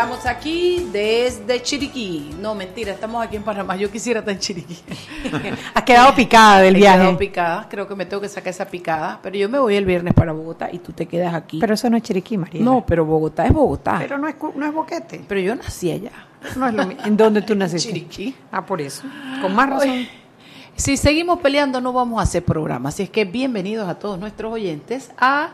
Estamos aquí desde Chiriquí. No, mentira, estamos aquí en Panamá. Yo quisiera estar en Chiriquí. Has quedado picada del He viaje. quedado picada. Creo que me tengo que sacar esa picada. Pero yo me voy el viernes para Bogotá y tú te quedas aquí. Pero eso no es Chiriquí, María. no, pero Bogotá es Bogotá. Pero, Pero no es, no es boquete. yo nací allá. No es lo mi- ¿En dónde tú naciste? Chiriquí. Ah, por eso. Con más razón. Ay, Si seguimos peleando no vamos a hacer programa. Así es que bienvenidos a todos nuestros oyentes a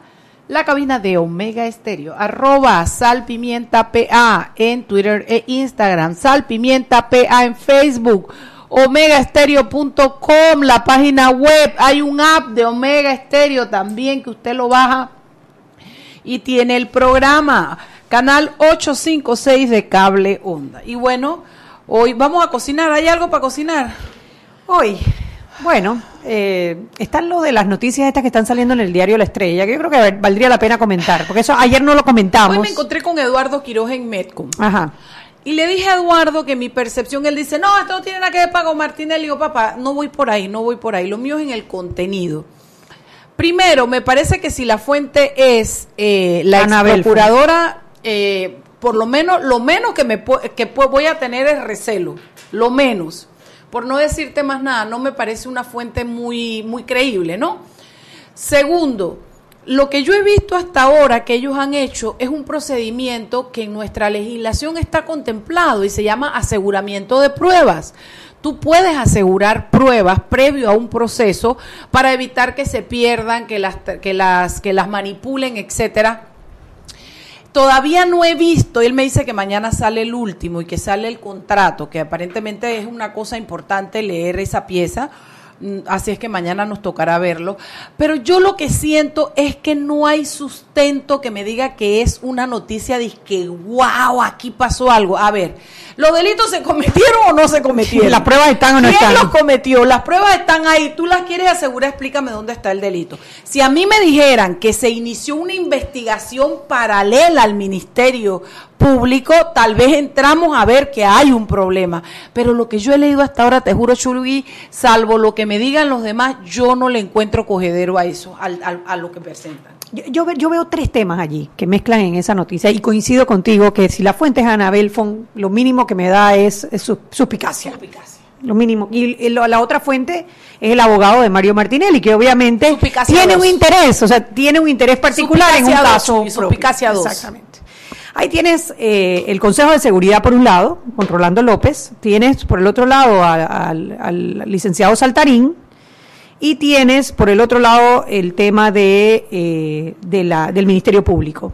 la cabina de Omega Estéreo. Arroba Salpimienta PA en Twitter e Instagram. Salpimienta PA en Facebook. Omegaestereo.com, la página web. Hay un app de Omega Estéreo también que usted lo baja y tiene el programa canal 856 de cable onda. Y bueno, hoy vamos a cocinar. ¿Hay algo para cocinar? Hoy, bueno, eh, están lo de las noticias estas que están saliendo en el diario La Estrella, que yo creo que valdría la pena comentar, porque eso ayer no lo comentamos. Hoy me encontré con Eduardo Quiroz en Medcom. Ajá. Y le dije a Eduardo que mi percepción, él dice, no, esto no tiene nada que ver con Martínez. Le digo, papá, no voy por ahí, no voy por ahí. Lo mío es en el contenido. Primero, me parece que si la fuente es eh, la Ana ex Belfort. procuradora, eh, por lo menos, lo menos que me que voy a tener es recelo, lo menos. Por no decirte más nada, no me parece una fuente muy, muy creíble, ¿no? Segundo, lo que yo he visto hasta ahora que ellos han hecho es un procedimiento que en nuestra legislación está contemplado y se llama aseguramiento de pruebas. Tú puedes asegurar pruebas previo a un proceso para evitar que se pierdan, que las, que las, que las manipulen, etcétera. Todavía no he visto, él me dice que mañana sale el último y que sale el contrato, que aparentemente es una cosa importante leer esa pieza, así es que mañana nos tocará verlo. Pero yo lo que siento es que no hay sustento que me diga que es una noticia de que, wow, aquí pasó algo. A ver, ¿los delitos se cometieron o no se cometieron? ¿Las pruebas están o no ¿Quién están? los cometió? Las pruebas están ahí. Tú las quieres asegurar, explícame dónde está el delito. Si a mí me dijeran que se inició una investigación paralela al Ministerio Público, tal vez entramos a ver que hay un problema. Pero lo que yo he leído hasta ahora, te juro, Churugui, salvo lo que me digan los demás, yo no le encuentro cogedero a eso, al- a lo que presentan. Yo, yo, yo veo tres temas allí que mezclan en esa noticia y coincido contigo que si la fuente es Ana Belfon, lo mínimo que me da es, es su- suspicacia. Suspicacia. Lo mínimo. Y, la otra fuente es el abogado de Mario Martinelli, que obviamente tiene un interés, o sea, tiene un interés particular en un caso. Suspicacia dos. Exactamente. Ahí tienes eh, el Consejo de Seguridad por un lado, con Rolando López, tienes por el otro lado al, licenciado Saltarín, y tienes por el otro lado el tema de, eh, del Ministerio Público.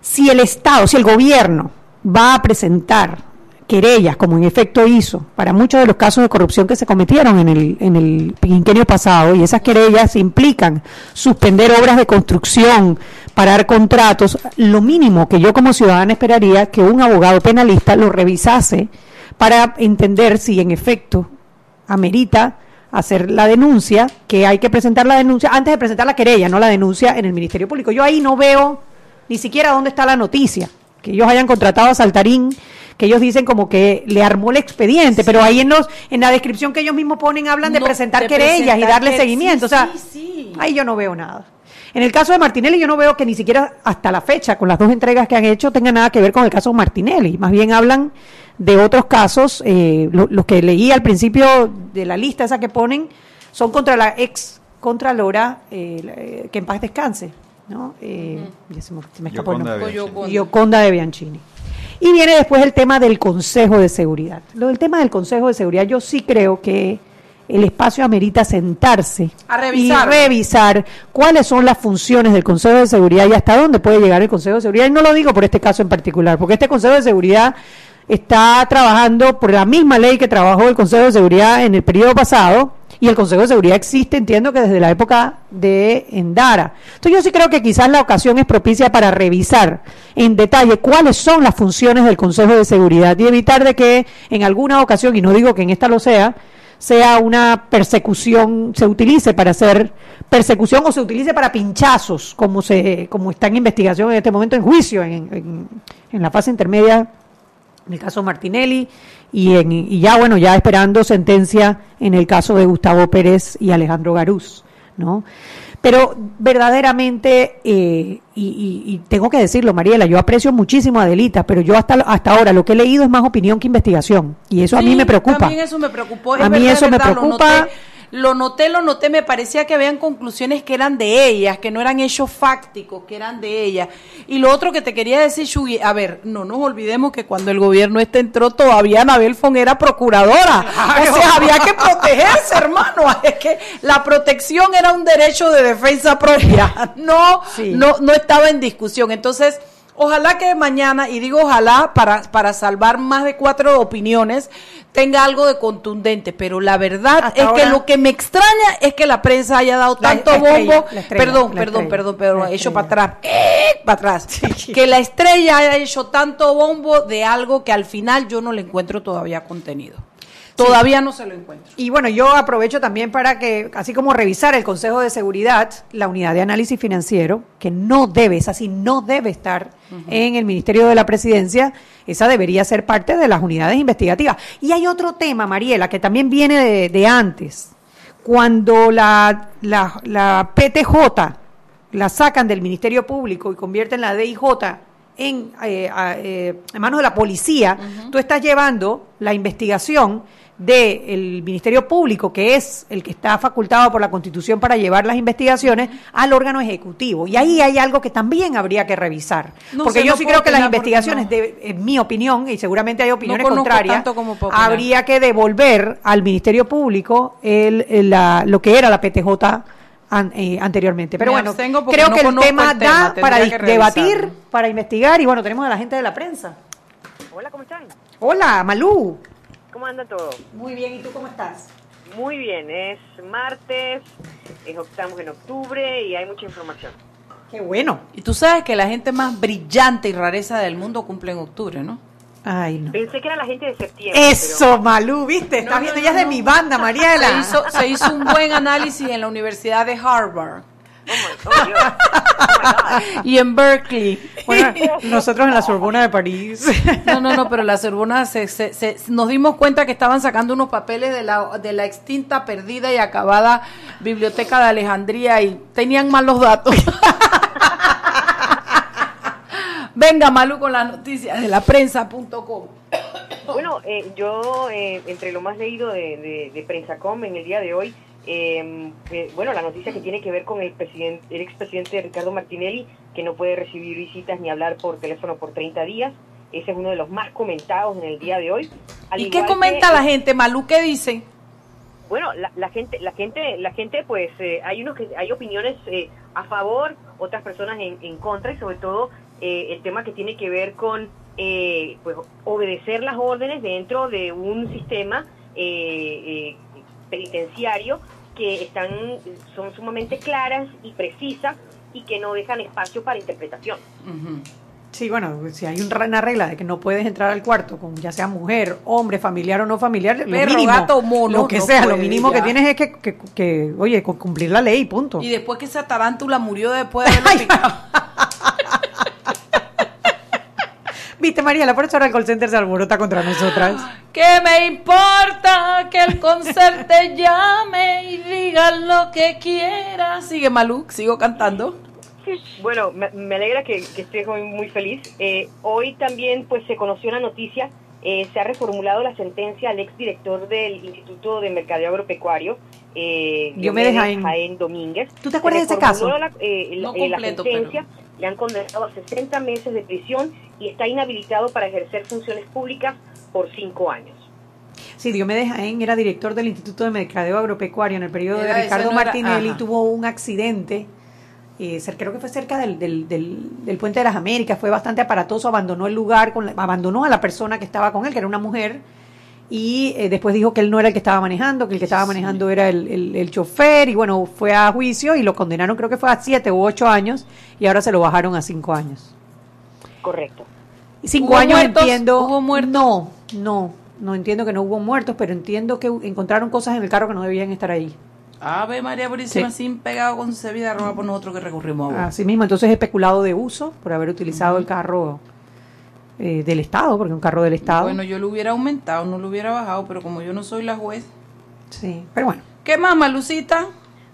Si el Estado, si el gobierno va a presentar querellas, como en efecto hizo, para muchos de los casos de corrupción que se cometieron en el, en el quinquenio pasado, y esas querellas implican suspender obras de construcción, parar contratos, lo mínimo que yo como ciudadana esperaría que un abogado penalista lo revisase para entender si en efecto amerita hacer la denuncia, que hay que presentar la denuncia antes de presentar la querella, no la denuncia en el Ministerio Público. Yo ahí no veo ni siquiera dónde está la noticia, que ellos hayan contratado a Saltarín, que ellos dicen como que le armó el expediente, pero ahí en los en la descripción que ellos mismos ponen hablan de No, presentar de querellas y darle que- seguimiento, sí, o sea, sí, sí. ahí yo no veo nada. En el caso de Martinelli yo no veo que ni siquiera hasta la fecha, con las dos entregas que han hecho, tenga nada que ver con el caso Martinelli. Más bien hablan de otros casos, eh, lo- los que leí al principio de la lista esa que ponen, son contra la ex Contralora, eh, eh, que en paz descanse, ¿no? Eh, ya se me, se me escapó el Yoconda nombre. de Bianchini. Yoconda de Bianchini. Y viene después el tema del Consejo de Seguridad. Lo del tema del Consejo de Seguridad, yo sí creo que el espacio amerita sentarse A revisar. y revisar cuáles son las funciones del Consejo de Seguridad y hasta dónde puede llegar el Consejo de Seguridad. Y no lo digo por este caso en particular, porque este Consejo de Seguridad está trabajando por la misma ley que trabajó el Consejo de Seguridad en el periodo pasado y el Consejo de Seguridad existe, entiendo que desde la época de Endara. Entonces yo sí creo que quizás la ocasión es propicia para revisar en detalle cuáles son las funciones del Consejo de Seguridad y evitar de que en alguna ocasión, y no digo que en esta lo sea, sea una persecución, se utilice para hacer persecución o se utilice para pinchazos, como se como está en investigación en este momento en juicio, en, en- en la fase intermedia, en el caso Martinelli, y, en, y ya, bueno, ya esperando sentencia en el caso de Gustavo Pérez y Alejandro Garús, ¿no? Pero verdaderamente, eh, y, y, tengo que decirlo, Mariela, yo aprecio muchísimo a Adelita, pero yo hasta, hasta ahora lo que he leído es más opinión que investigación. Y eso a mí me preocupa. También eso me preocupó. a mí eso me preocupa lo noté, lo noté, me parecía que habían conclusiones que eran de ellas, que no eran hechos fácticos, que eran de ellas. Y lo otro que te quería decir, Shugi, a ver, no nos olvidemos que cuando el gobierno este entró, todavía Anabel Fon era procuradora. O sea, había que protegerse, hermano. Es que la protección era un derecho de defensa propia. No, no, no estaba en discusión. Entonces, Ojalá que mañana, y digo ojalá para, para salvar más de cuatro opiniones, tenga algo de contundente, pero la verdad es que lo que me extraña es que la prensa haya dado tanto bombo, perdón, perdón, perdón, perdón, ha hecho para atrás, ¡eh! para atrás, que la estrella haya hecho tanto bombo de algo que al final yo no le encuentro todavía contenido. Todavía no se lo encuentro. Y bueno, yo aprovecho también para que, así como revisar el Consejo de Seguridad, la unidad de análisis financiero, que no debe, es así, no debe estar en el Ministerio de la Presidencia, esa debería ser parte de las unidades investigativas. Y hay otro tema, Mariela, que también viene de, antes. Cuando la, la, PTJ la sacan del Ministerio Público y convierten la DIJ en, eh, eh, en manos de la policía, tú estás llevando la investigación del Ministerio Público, que es el que está facultado por la Constitución para llevar las investigaciones, al órgano ejecutivo. Y ahí hay algo que también habría que revisar. porque yo sí creo que las investigaciones, en mi opinión, y seguramente hay opiniones contrarias, habría que devolver al Ministerio Público el, lo que era la PTJ eh, anteriormente. Pero bueno, creo que el tema, da para debatir, para investigar, y bueno, tenemos a la gente de la prensa. Hola, ¿cómo están? Hola, Malú. ¿Cómo anda todo? Muy bien, ¿y tú cómo estás? Muy bien, es martes, estamos en octubre y hay mucha información. Qué bueno. Y tú sabes que la gente más brillante y rareza del mundo cumple en octubre, ¿no? Ay, no. Pensé que era la gente de septiembre. Eso, Malú, ¿viste? Estás viendo, ya es de mi banda, Mariela. Se hizo, se hizo un buen análisis en la Universidad de Harvard y en Berkeley. nosotros en la Sorbona de París. No, no, no, pero la Sorbona se, nos dimos cuenta que estaban sacando unos papeles de la, de la extinta, perdida y acabada Biblioteca de Alejandría y tenían malos datos. Venga, Malu, con las noticias de la prensa.com. Bueno, eh, yo, eh, entre lo más leído de, de, de Prensa.com en el día de hoy, Em, eh, bueno, la noticia que tiene que ver con el, presidente, el expresidente Ricardo Martinelli, que no puede recibir visitas ni hablar por teléfono por 30 días. Ese es uno de los más comentados en el día de hoy. ¿Y qué comenta la gente, Malú? ¿Qué dice? Bueno, la, gente, la gente, la gente, pues, eh, hay unos que hay opiniones eh, a favor, otras personas en, en contra y sobre todo eh, el tema que tiene que ver con, pues, obedecer las órdenes dentro de un sistema penitenciario que están, son sumamente claras y precisas y que no dejan espacio para interpretación. Sí, bueno, si hay una regla de que no puedes entrar al cuarto con ya sea mujer, hombre, familiar o no familiar, lo mínimo, gato, mono, lo que sea, lo mínimo que tienes es que, que, que, oye, cumplir la ley, punto. Y después que esa tarántula murió después de Viste, María, la por eso ahora el call center se alborota contra nosotras. ¿Qué me importa que el call te llame y diga lo que quiera? Sigue Maluk, sigo cantando. Bueno, me, alegra que, que estés muy, feliz. Eh, hoy también pues se conoció la noticia, eh, se ha reformulado la sentencia al exdirector del Instituto de Mercadeo Agropecuario, eh, Diomedes Jaén. Domínguez. ¿Tú te acuerdas de ese caso? La, eh, no la sentencia, le han condenado a 60 meses de prisión y está inhabilitado para ejercer funciones públicas por cinco años. Sí, Diomedes Jaén era director del Instituto de Mercadeo Agropecuario en el periodo de Ricardo Martinelli, tuvo un accidente, eh, creo que fue cerca del, del, del, Puente de las Américas, fue bastante aparatoso, abandonó el lugar, con abandonó a la persona que estaba con él, que era una mujer, y eh, después dijo que él no era el que estaba manejando, que el que estaba manejando era el, el, chofer y bueno, fue a juicio y lo condenaron creo que fue a siete u ocho años y ahora se lo bajaron a cinco años. Correcto. Y cinco años entiendo... ¿Hubo muertos? No, no, no entiendo que no hubo muertos, pero entiendo que encontraron cosas en el carro que no debían estar ahí. Ave María Purísima, sin pegado con su vida roba por nosotros que recurrimos a Así mismo, entonces especulado de uso por haber utilizado el carro eh, del Estado, porque un carro del Estado. Bueno, yo lo hubiera aumentado, no lo hubiera bajado, pero como yo no soy la juez. Sí, pero bueno. ¿Qué más, Malucita?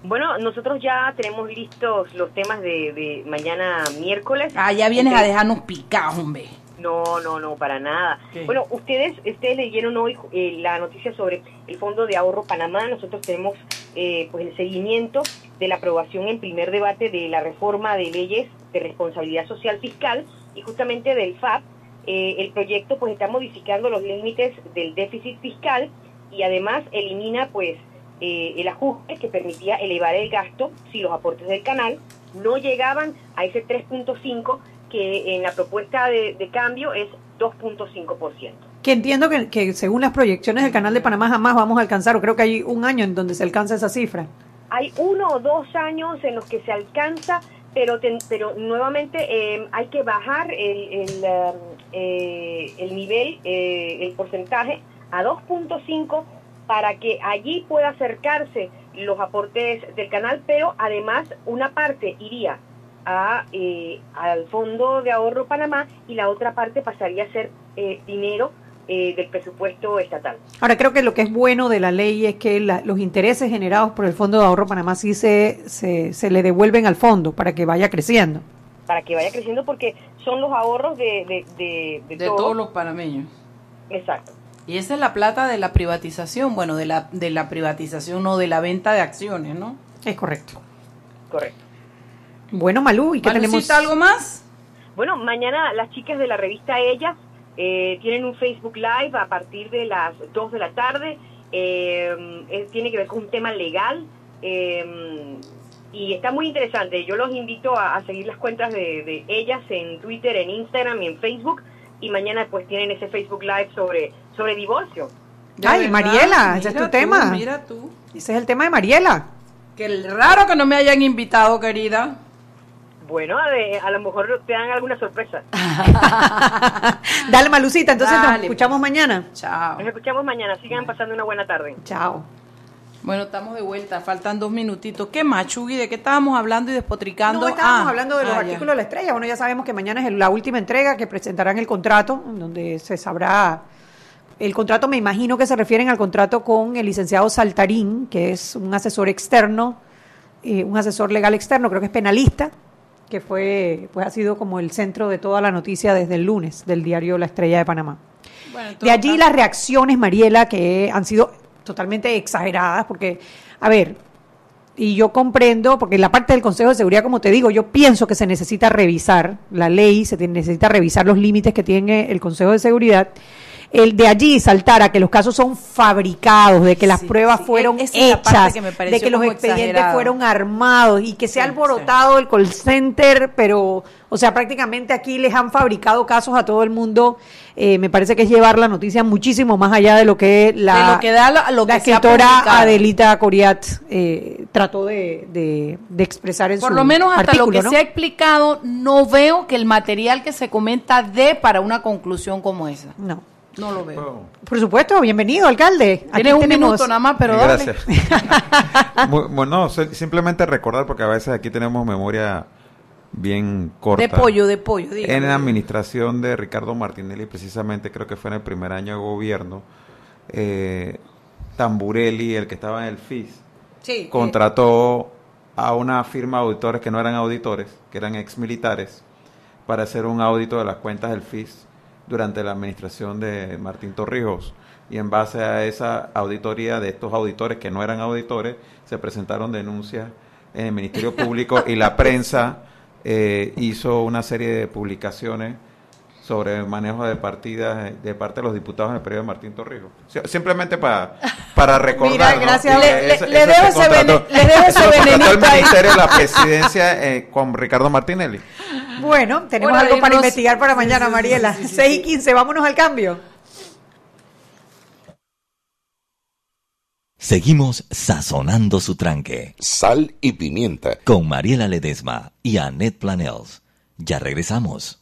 Bueno, nosotros ya tenemos listos los temas de, de mañana miércoles. Ah, ya vienes a dejarnos picados, hombre. No, no, no, para nada. ¿Qué? Bueno, ustedes ustedes leyeron hoy eh, la noticia sobre el Fondo de Ahorro Panamá. Nosotros tenemos eh, pues el seguimiento de la aprobación en primer debate de la reforma de leyes de responsabilidad social fiscal y justamente del FAP. Eh, el proyecto pues está modificando los límites del déficit fiscal y además elimina pues eh, el ajuste que permitía elevar el gasto si los aportes del canal no llegaban a ese 3.5 que en la propuesta de, de cambio es 2.5%. Que entiendo que, que según las proyecciones del Canal de Panamá jamás vamos a alcanzar, o creo que hay un año en donde se alcanza esa cifra. Hay uno o dos años en los que se alcanza, pero, ten- pero nuevamente eh, hay que bajar el, el, um, eh, el nivel, eh, el porcentaje a 2.5 para que allí pueda acercarse los aportes del canal, pero además una parte iría a, eh, al Fondo de Ahorro Panamá y la otra parte pasaría a ser dinero eh, del presupuesto estatal. Ahora, creo que lo que es bueno de la ley es que la- los intereses generados por el Fondo de Ahorro Panamá sí se, se, se le devuelven al fondo para que vaya creciendo. para que vaya creciendo porque son los ahorros de, de, de, de De todos. todos los panameños. Exacto. Y esa es la plata de la privatización, bueno, de la, de la privatización, no de la venta de acciones, ¿no? Es correcto. Correcto. Bueno, Malú, ¿y qué tenemos? Malucita, ¿algo más? Bueno, mañana las chicas de la revista Ella eh, tienen un Facebook Live a partir de las 2 de la tarde. Eh, tiene que ver con un tema legal eh, y está muy interesante. Yo los invito a, a seguir las cuentas de, de ellas en Twitter, en Instagram y en Facebook. Y mañana pues tienen ese Facebook Live sobre, sobre divorcio. Ay, Mariela, ese es tu tema. Mira tú. Ese es el tema de Mariela. Qué raro que no me hayan invitado, querida. Bueno, a, de- a lo mejor te dan alguna sorpresa. Dale, Malucita, entonces nos escuchamos pues. mañana. Chao. Nos escuchamos mañana. Sigan pasando una buena tarde. Chao. Bueno, estamos de vuelta, faltan dos minutitos. ¿Qué más, Chugui? ¿De qué estábamos hablando y despotricando? No, estábamos Ah, hablando de los ah, ya. artículos de la estrella. Bueno, ya sabemos que mañana es la última entrega que presentarán el contrato, en donde se sabrá. El contrato, me imagino que se refieren al contrato con el licenciado Saltarín, que es un asesor externo, eh, un asesor legal externo, creo que es penalista, que fue, pues ha sido como el centro de toda la noticia desde el lunes del diario La Estrella de Panamá. Bueno, en De allí las reacciones, Mariela, que han sido totalmente exageradas, porque, a ver, y yo comprendo, porque la parte del Consejo de Seguridad, como te digo, yo pienso que se necesita revisar la ley, se necesita revisar los límites que tiene el Consejo de Seguridad. El de allí saltar a que los casos son fabricados, de que las Sí, pruebas sí, fueron hechas, que de que los expedientes exagerado. fueron armados y que se ha alborotado el call center, pero, o sea, prácticamente aquí les han fabricado casos a todo el mundo. Eh, me parece que es llevar la noticia muchísimo más allá de lo que la, De lo que da la- lo la que se ha escritora. Adelita Coriat eh, trató de, de- de expresar en Por su lo menos hasta artículo, lo que ¿no? se ha explicado, no veo que el material que se comenta dé para una conclusión como esa. No. No lo veo. Por supuesto, bienvenido, alcalde. Aquí Tienes un tenemos- minuto nada más, pero dale. Gracias. Bueno, si- simplemente recordar, porque a veces aquí tenemos memoria bien corta. De pollo, de pollo. dígame. En la administración de Ricardo Martinelli, precisamente creo que fue en el primer año de gobierno, eh, Tamburelli, el que estaba en el FIS, Sí, contrató a una firma de auditores que no eran auditores, que eran ex militares, para hacer un audito de las cuentas del FIS durante la administración de Martín Torrijos. Y en base a esa auditoría de estos auditores que no eran auditores, se presentaron denuncias en el Ministerio Público y la prensa eh, hizo una serie de publicaciones sobre el manejo de partidas de parte de los diputados en el periodo de Martín Torrijos. Simplemente para, para recordar. Mira, ¿no? gracias. Y Le- le- ese- le se ese contrató- le dejo ese contrató el. Ministerio de la Presidencia eh, con Ricardo Martinelli. Bueno, tenemos de algo para investigar para mañana, sí, sí, Mariela. sí, sí, sí, 6 y sí. 15, vámonos al cambio. Seguimos sazonando su tranque Sal y pimienta. con Mariela Ledesma y Annette Planels. Ya regresamos.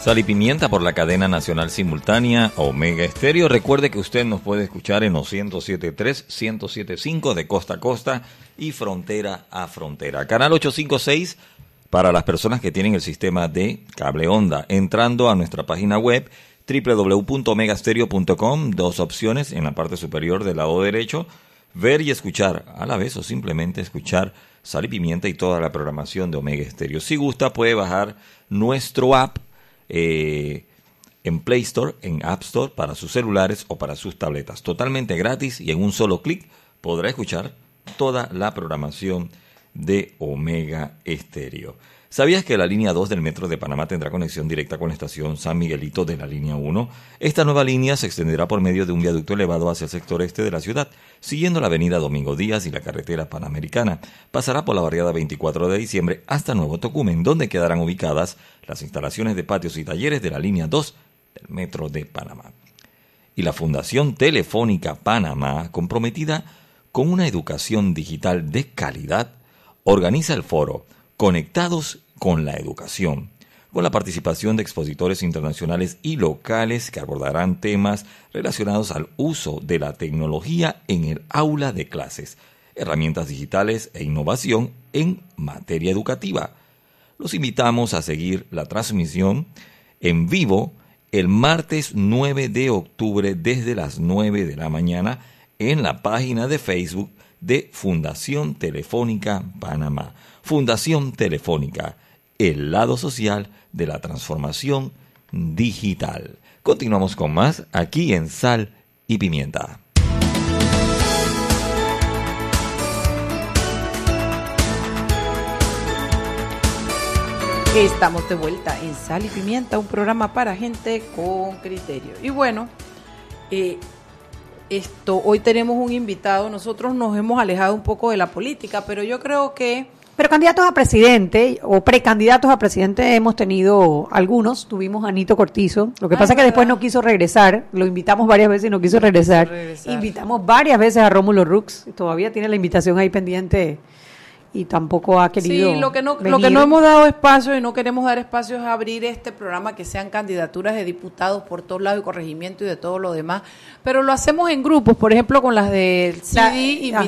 Sal y Pimienta por la cadena nacional simultánea Omega Estéreo. Recuerde que usted nos puede escuchar en los 107.3, 107.5 de costa a costa y frontera a frontera. Canal 856 para las personas que tienen el sistema de cable onda. Entrando a nuestra página web www.omegastereo.com, dos opciones en la parte superior del lado derecho, ver y escuchar a la vez o simplemente escuchar Sal y Pimienta y toda la programación de Omega Estéreo. Si gusta puede bajar nuestro app eh, en Play Store, en App Store, para sus celulares o para sus tabletas. Totalmente gratis y en un solo clic podrá escuchar toda la programación de Omega Estéreo. ¿Sabías que la línea 2 del Metro de Panamá tendrá conexión directa con la estación San Miguelito de la línea 1? Esta nueva línea se extenderá por medio de un viaducto elevado hacia el sector este de la ciudad, siguiendo la avenida Domingo Díaz y la carretera Panamericana. Pasará por la barriada 24 de diciembre hasta Nuevo Tocumen, donde quedarán ubicadas las instalaciones de patios y talleres de la línea 2 del Metro de Panamá. Y la Fundación Telefónica Panamá, comprometida con una educación digital de calidad, organiza el foro Conectados con la Educación, con la participación de expositores internacionales y locales que abordarán temas relacionados al uso de la tecnología en el aula de clases, herramientas digitales e innovación en materia educativa. Los invitamos a seguir la transmisión en vivo el martes 9 de octubre desde las 9 de la mañana en la página de Facebook de Fundación Telefónica Panamá. Fundación Telefónica, el lado social de la transformación digital. Continuamos con más aquí en Sal y Pimienta. Estamos de vuelta en Sal y Pimienta, un programa para gente con criterio. Y bueno, eh, esto hoy tenemos un invitado. Nosotros nos hemos alejado un poco de la política, pero yo creo que pero candidatos a presidente o precandidatos a presidente hemos tenido algunos. Tuvimos a Anito Cortizo. Lo que Ah, pasa es que después no quiso regresar. Lo invitamos varias veces y no quiso regresar. regresar. Invitamos varias veces a Rómulo Rux. Todavía tiene la invitación ahí pendiente y tampoco ha querido. Sí, lo que no, lo que no hemos dado espacio y no queremos dar espacio es abrir este programa que sean candidaturas de diputados por todos lados y corregimiento y de todo lo demás. Pero lo hacemos en grupos, por ejemplo, con las del La- CD ajá.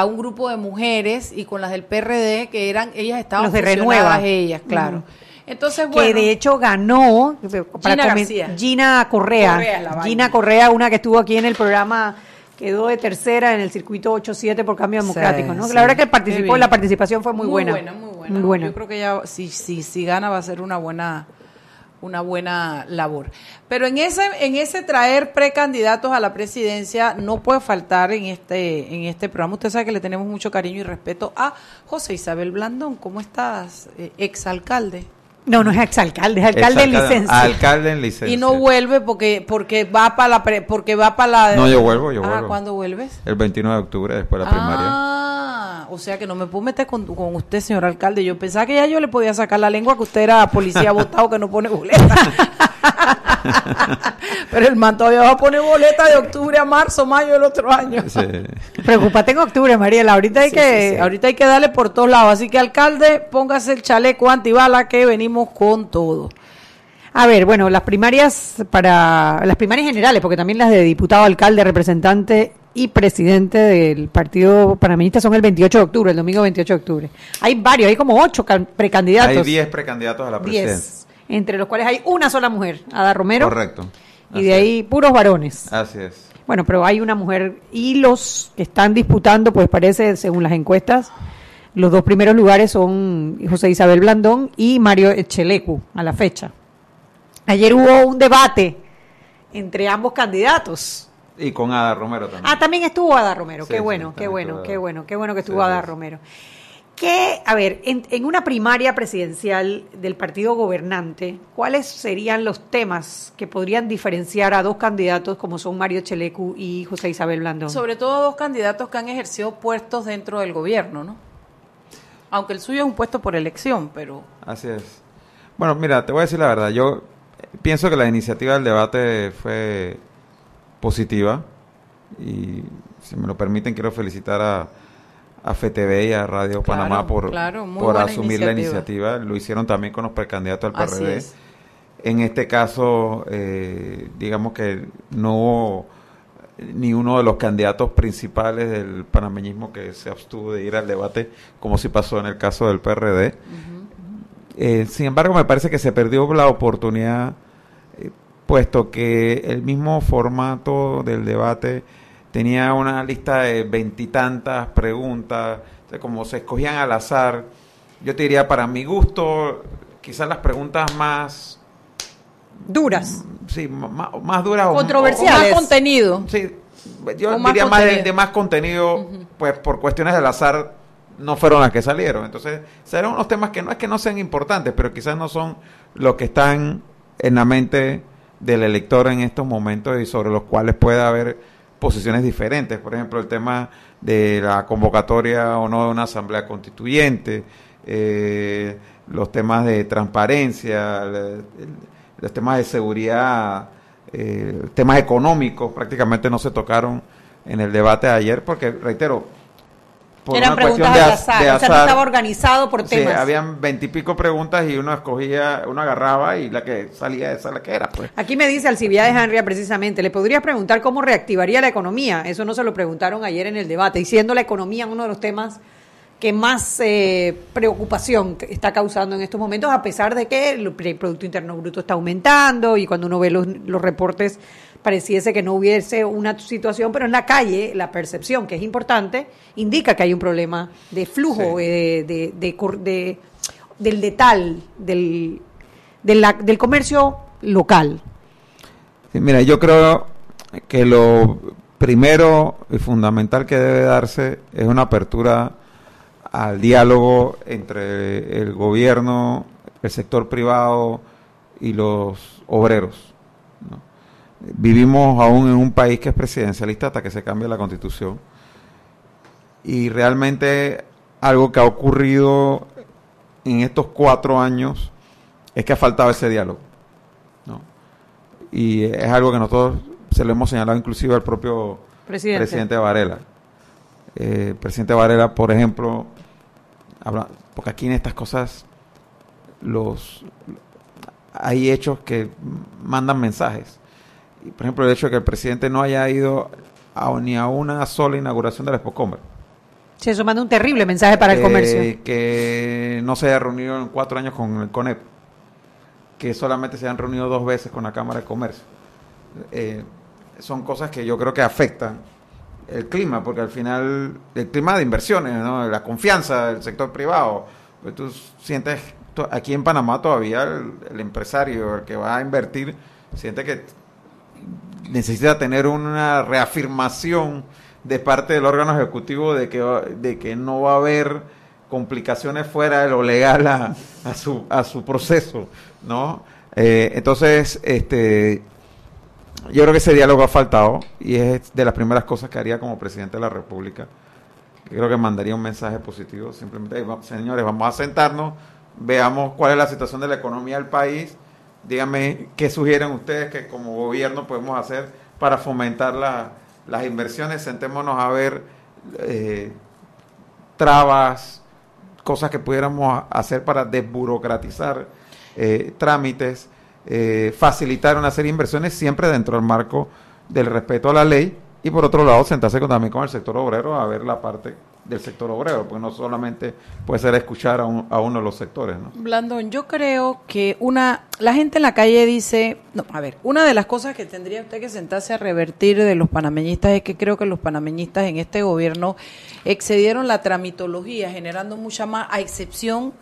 A un grupo de mujeres y con las del PRD que eran, ellas estaban Los de Renueva. ellas, claro. Entonces, que bueno. de hecho ganó para Gina comen- García. Gina Correa. Gina Correa, una que estuvo aquí en el programa, quedó de tercera en el circuito 8-7 por cambio Sí, democrático, ¿no? sí. La verdad que participó, la participación fue muy, buena. Muy buena, muy buena. Yo creo que ya, si, si, si gana, va a ser una buena una buena labor. Pero en ese en ese traer precandidatos a la presidencia no puede faltar en este en este programa. Usted sabe que le tenemos mucho cariño y respeto a José Isabel Blandón. ¿Cómo estás, eh, exalcalde? No, no es exalcalde, es alcalde en Exalcalde- licencia. Alcalde en licencia. Y no vuelve porque porque va para la pre- porque va para la No, yo vuelvo, yo Ah, vuelvo. ¿cuándo vuelves? El 29 de octubre, después de la primaria. Ah, o sea que no me puedo meter con, con usted, señor alcalde. Yo pensaba que ya yo le podía sacar la lengua que usted era policía votado que no pone boleta. Pero el man todavía va a poner boleta de octubre a marzo, mayo del otro año. Sí. Preocúpate en octubre, Mariela. Ahorita hay Sí, que. sí, sí. Ahorita hay que darle por todos lados. Así que, alcalde, póngase el chaleco antibala que venimos con todo. A ver, bueno, las primarias para las primarias generales, porque también las de diputado, alcalde, representante y presidente del partido panameñista son el 28 de octubre, el domingo 28 de octubre. Hay varios, hay como ocho can- precandidatos. Hay 10 precandidatos a la presidencia. Diez, entre los cuales hay una sola mujer, Ada Romero. Correcto. Y de ahí puros varones. Así es. Bueno, pero hay una mujer y los que están disputando, pues parece, según las encuestas, los dos primeros lugares son José Isabel Blandón y Mario Echelecu a la fecha. Ayer hubo un debate entre ambos candidatos. Y con Ada Romero también. Ah, también estuvo Ada Romero. Sí, qué sí, bueno, qué bueno, qué bueno, qué bueno que estuvo Sí, Ada. Romero. Que, a ver, en, en una primaria presidencial del partido gobernante, ¿cuáles serían los temas que podrían diferenciar a dos candidatos como son Mario Chelecu y José Isabel Blandón? Sobre todo dos candidatos que han ejercido puestos dentro del gobierno, ¿no? Aunque el suyo es un puesto por elección, pero Así es. Bueno, mira, te voy a decir la verdad. Yo pienso que la iniciativa del debate fue positiva y si me lo permiten quiero felicitar a, a FTV y a Radio Claro, Panamá por, claro, por asumir la iniciativa. Lo hicieron también con los precandidatos al PRD. es. En este caso, eh, digamos que no hubo ni uno de los candidatos principales del panameñismo que se abstuvo de ir al debate, como si pasó en el caso del PRD. Eh, sin embargo, me parece que se perdió la oportunidad, eh, puesto que el mismo formato del debate tenía una lista de veintitantas preguntas, o sea, como se escogían al azar. Yo te diría, para mi gusto, quizás las preguntas más, Duras. sí, más, más duras o- Controversiales. más contenido. Sí, yo más diría más de más contenido, pues por cuestiones del azar no fueron las que salieron. Entonces, serán unos temas que no es que no sean importantes, pero quizás no son los que están en la mente del elector en estos momentos y sobre los cuales puede haber posiciones diferentes. Por ejemplo, el tema de la convocatoria o no de una asamblea constituyente, eh, los temas de transparencia, los temas de seguridad, eh, temas económicos prácticamente no se tocaron en el debate de ayer porque, reitero, por Eran una cuestión preguntas de azar, de o sea, no estaba organizado por sí, temas. habían veintipico preguntas y uno escogía, uno agarraba y la que salía esa la que era, pues. Aquí me dice Alcibiades Henria precisamente, le podrías preguntar cómo reactivaría la economía. Eso no se lo preguntaron ayer en el debate, y siendo la economía uno de los temas que más eh, preocupación está causando en estos momentos, a pesar de que el Producto Interno Bruto está aumentando y cuando uno ve los, los reportes pareciese que no hubiese una situación, pero en la calle la percepción, que es importante, indica que hay un problema de flujo, Sí. eh, de, de, de- del detal, del, de la- del comercio local. Sí, mira, yo creo que lo primero y fundamental que debe darse es una apertura al diálogo entre el gobierno, el sector privado y los obreros. Vivimos aún en un país que es presidencialista hasta que se cambie la constitución. Y realmente algo que ha ocurrido en estos cuatro años es que ha faltado ese diálogo. ¿no? y es algo que nosotros se lo hemos señalado inclusive al propio Presidente. presidente Varela. Eh, el presidente Varela, por ejemplo, habla, porque aquí en estas cosas los hay hechos que mandan mensajes. Por ejemplo, el hecho de que el presidente no haya ido a, ni a una sola inauguración de la Expo Comer. Sí, eso manda un terrible mensaje para el Eh, comercio. Que no se haya reunido en cuatro años con el CONEP. Que solamente se han reunido dos veces con la Cámara de Comercio. Eh, son cosas que yo creo que afectan el clima, porque al final, el clima de inversiones, ¿no? la confianza del sector privado. Pues tú sientes, aquí en Panamá todavía el, el empresario, el que va a invertir, siente que necesita tener una reafirmación de parte del órgano ejecutivo de que, de que no va a haber complicaciones fuera de lo legal a, a su, a su proceso, ¿no? Eh, entonces, este, yo creo que ese diálogo ha faltado y es de las primeras cosas que haría como presidente de la República. creo que mandaría un mensaje positivo. Simplemente, señores, vamos a sentarnos, veamos cuál es la situación de la economía del país. Díganme qué sugieren ustedes que como gobierno podemos hacer para fomentar las inversiones. Sentémonos a ver eh, trabas, cosas que pudiéramos hacer para desburocratizar eh, trámites, eh, facilitar una serie de inversiones siempre dentro del marco del respeto a la ley y por otro lado sentarse también con el sector obrero a ver la parte del sector obrero, porque no solamente puede ser escuchar a, a uno de los sectores. ¿no? Blandón, yo creo que una, la gente en la calle dice, no, a ver, una de las cosas que tendría usted que sentarse a revertir de los panameñistas es que creo que los panameñistas en este gobierno excedieron la tramitología, generando mucha más, a excepción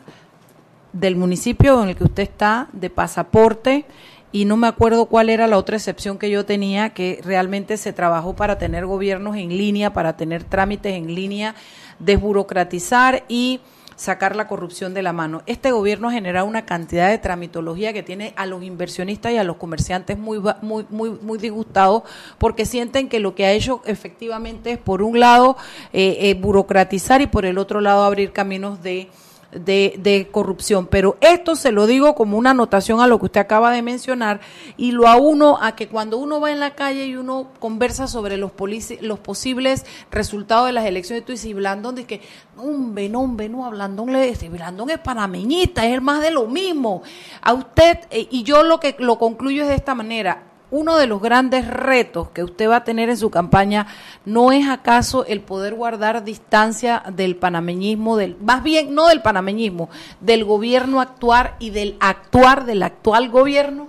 del municipio en el que usted está, de pasaporte, y no me acuerdo cuál era la otra excepción que yo tenía, que realmente se trabajó para tener gobiernos en línea, para tener trámites en línea, desburocratizar y sacar la corrupción de la mano. Este gobierno ha generado una cantidad de tramitología que tiene a los inversionistas y a los comerciantes muy muy muy muy disgustados porque sienten que lo que ha hecho efectivamente es por un lado eh, eh, burocratizar y por el otro lado abrir caminos de de, de, corrupción. Pero esto se lo digo como una anotación a lo que usted acaba de mencionar y lo a uno a que cuando uno va en la calle y uno conversa sobre los, los posibles resultados de las elecciones, tú dices, Blandón, dice que, hombre, no, hombre, no, Blandón, le dice, Blandón es panameñista, es más de lo mismo. A usted, eh, y yo lo que lo concluyo es de esta manera, uno de los grandes retos que usted va a tener en su campaña no es acaso el poder guardar distancia del panameñismo, del, más bien no del panameñismo, del gobierno actuar y del actuar del actual gobierno?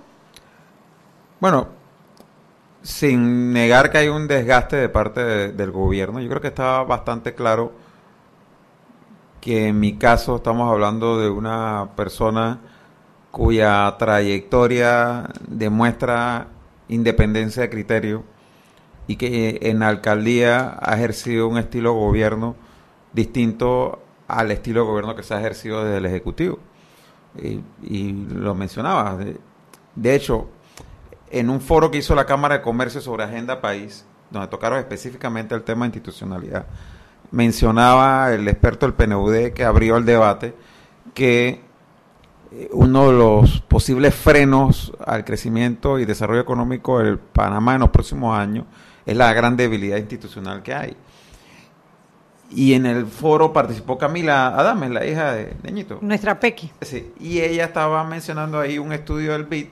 Bueno, sin negar que hay un desgaste de parte del gobierno, yo creo que está bastante claro que en mi caso estamos hablando de una persona cuya trayectoria demuestra independencia de criterio y que en la alcaldía ha ejercido un estilo de gobierno distinto al estilo de gobierno que se ha ejercido desde el Ejecutivo. Y, lo mencionaba. De, hecho, en un foro que hizo la Cámara de Comercio sobre Agenda País, donde tocaron específicamente el tema de institucionalidad, mencionaba el experto del PNUD que abrió el debate que uno de los posibles frenos al crecimiento y desarrollo económico del Panamá en los próximos años es la gran debilidad institucional que hay. Y en el foro participó Camila Adames, la hija de Neñito. Nuestra Pequi. Sí, y ella estaba mencionando ahí un estudio del BID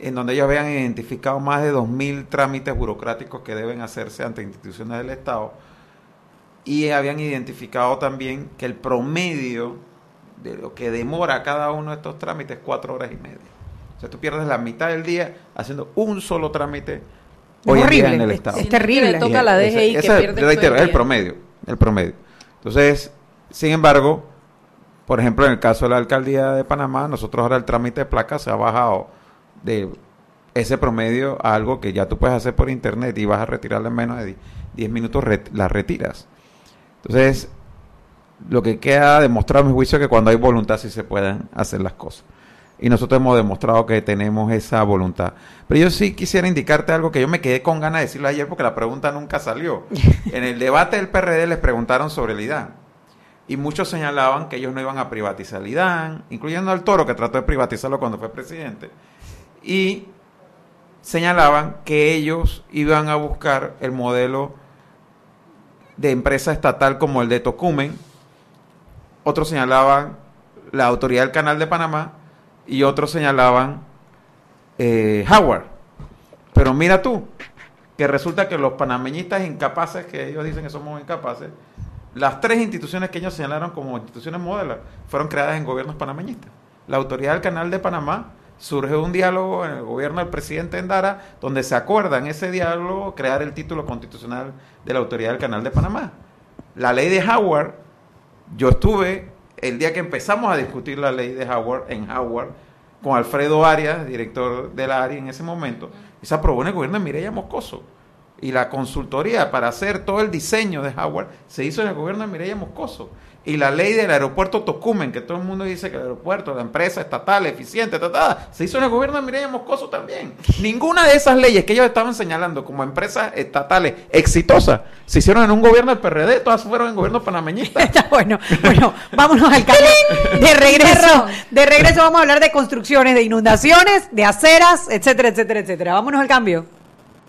en donde ellos habían identificado más de 2.000 trámites burocráticos que deben hacerse ante instituciones del Estado y habían identificado también que el promedio de lo que demora cada uno de estos trámites cuatro horas y media. O sea, tú pierdes la mitad del día haciendo un solo trámite hoy en el Estado. Es, terrible. toca la DGI que pierde reitero, es el promedio, el promedio. Entonces, sin embargo, por ejemplo, en el caso de la alcaldía de Panamá, nosotros ahora el trámite de placas se ha bajado de ese promedio a algo que ya tú puedes hacer por internet y vas a retirarla en menos de 10 minutos, la retiras. Entonces, lo que queda demostrado a mi juicio es que cuando hay voluntad sí se pueden hacer las cosas. Y nosotros hemos demostrado que tenemos esa voluntad. Pero yo sí quisiera indicarte algo que yo me quedé con ganas de decirlo ayer porque la pregunta nunca salió. En el debate del PRD les preguntaron sobre el IDAN. Y muchos señalaban que ellos no iban a privatizar el IDAN, incluyendo al Toro, que trató de privatizarlo cuando fue presidente. Y señalaban que ellos iban a buscar el modelo de empresa estatal como el de Tocumen, otros señalaban la autoridad del Canal de Panamá y otros señalaban eh, Howard. Pero mira tú, que resulta que los panameñistas incapaces, que ellos dicen que somos incapaces, las tres instituciones que ellos señalaron como instituciones modelos fueron creadas en gobiernos panameñistas. La autoridad del Canal de Panamá surge un diálogo en el gobierno del presidente Endara, donde se acuerda en ese diálogo crear el título constitucional de la autoridad del Canal de Panamá. La ley de Howard yo estuve el día que empezamos a discutir la ley de Howard en Howard con Alfredo Arias, director de la área en ese momento, y se aprobó en el gobierno de Mireya Moscoso. Y la consultoría para hacer todo el diseño de Howard se hizo en el gobierno de Mireya Moscoso. Y la ley del aeropuerto Tocumen, que todo el mundo dice que el aeropuerto, la empresa estatal, eficiente, se hizo en el gobierno de Mireya Moscoso también. Ninguna de esas leyes que ellos estaban señalando como empresas estatales exitosas se hicieron en un gobierno del PRD, todas fueron en gobierno panameñista. bueno, bueno, vámonos al cambio. De regreso, de regreso vamos a hablar de construcciones, de inundaciones, de aceras, etcétera, etcétera, etcétera. Vámonos al cambio.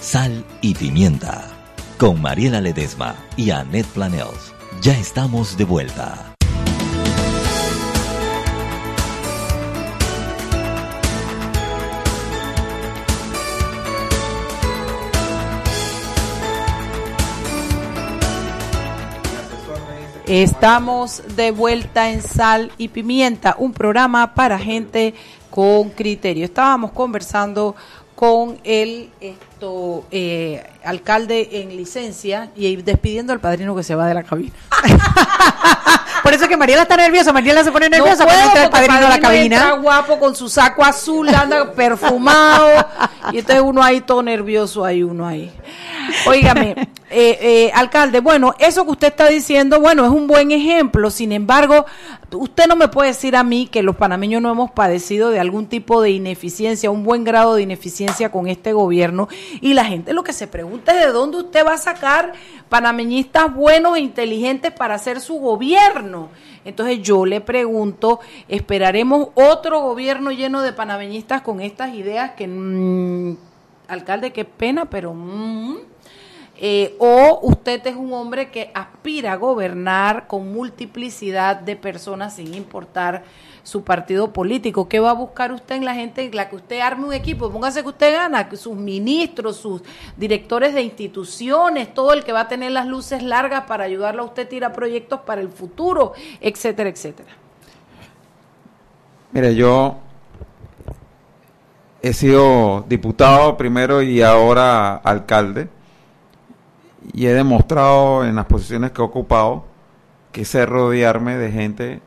sal y pimienta. Con Mariela Ledesma y Annette Planels. Ya estamos de vuelta. Estamos de vuelta en Sal y Pimienta, un programa para gente con criterio. Estábamos conversando con el eh, alcalde en licencia y despidiendo al padrino que se va de la cabina. Por eso es que Mariela está nerviosa, Mariela se pone nerviosa no puedo, el padrino, a la cabina. Está guapo con su saco azul, anda perfumado y entonces uno ahí todo nervioso, hay uno ahí. Óigame, eh, eh, alcalde, bueno, eso que usted está diciendo, bueno, es un buen ejemplo. Sin embargo, usted no me puede decir a mí que los panameños no hemos padecido de algún tipo de ineficiencia, un buen grado de ineficiencia con este gobierno. Y la gente lo que se pregunta es de dónde usted va a sacar panameñistas buenos e inteligentes para hacer su gobierno. Entonces yo le pregunto, ¿esperaremos otro gobierno lleno de panameñistas con estas ideas que, mm, alcalde, qué pena, pero... Mm, eh, o usted es un hombre que aspira a gobernar con multiplicidad de personas sin importar su partido político. ¿Qué va a buscar usted en la gente en la que usted arme un equipo? Póngase que usted gana, sus ministros, sus directores de instituciones, todo el que va a tener las luces largas para ayudarle a usted a tirar proyectos para el futuro, etcétera, etcétera. Mire, yo he sido diputado primero y ahora alcalde y he demostrado en las posiciones que he ocupado que sé rodearme de gente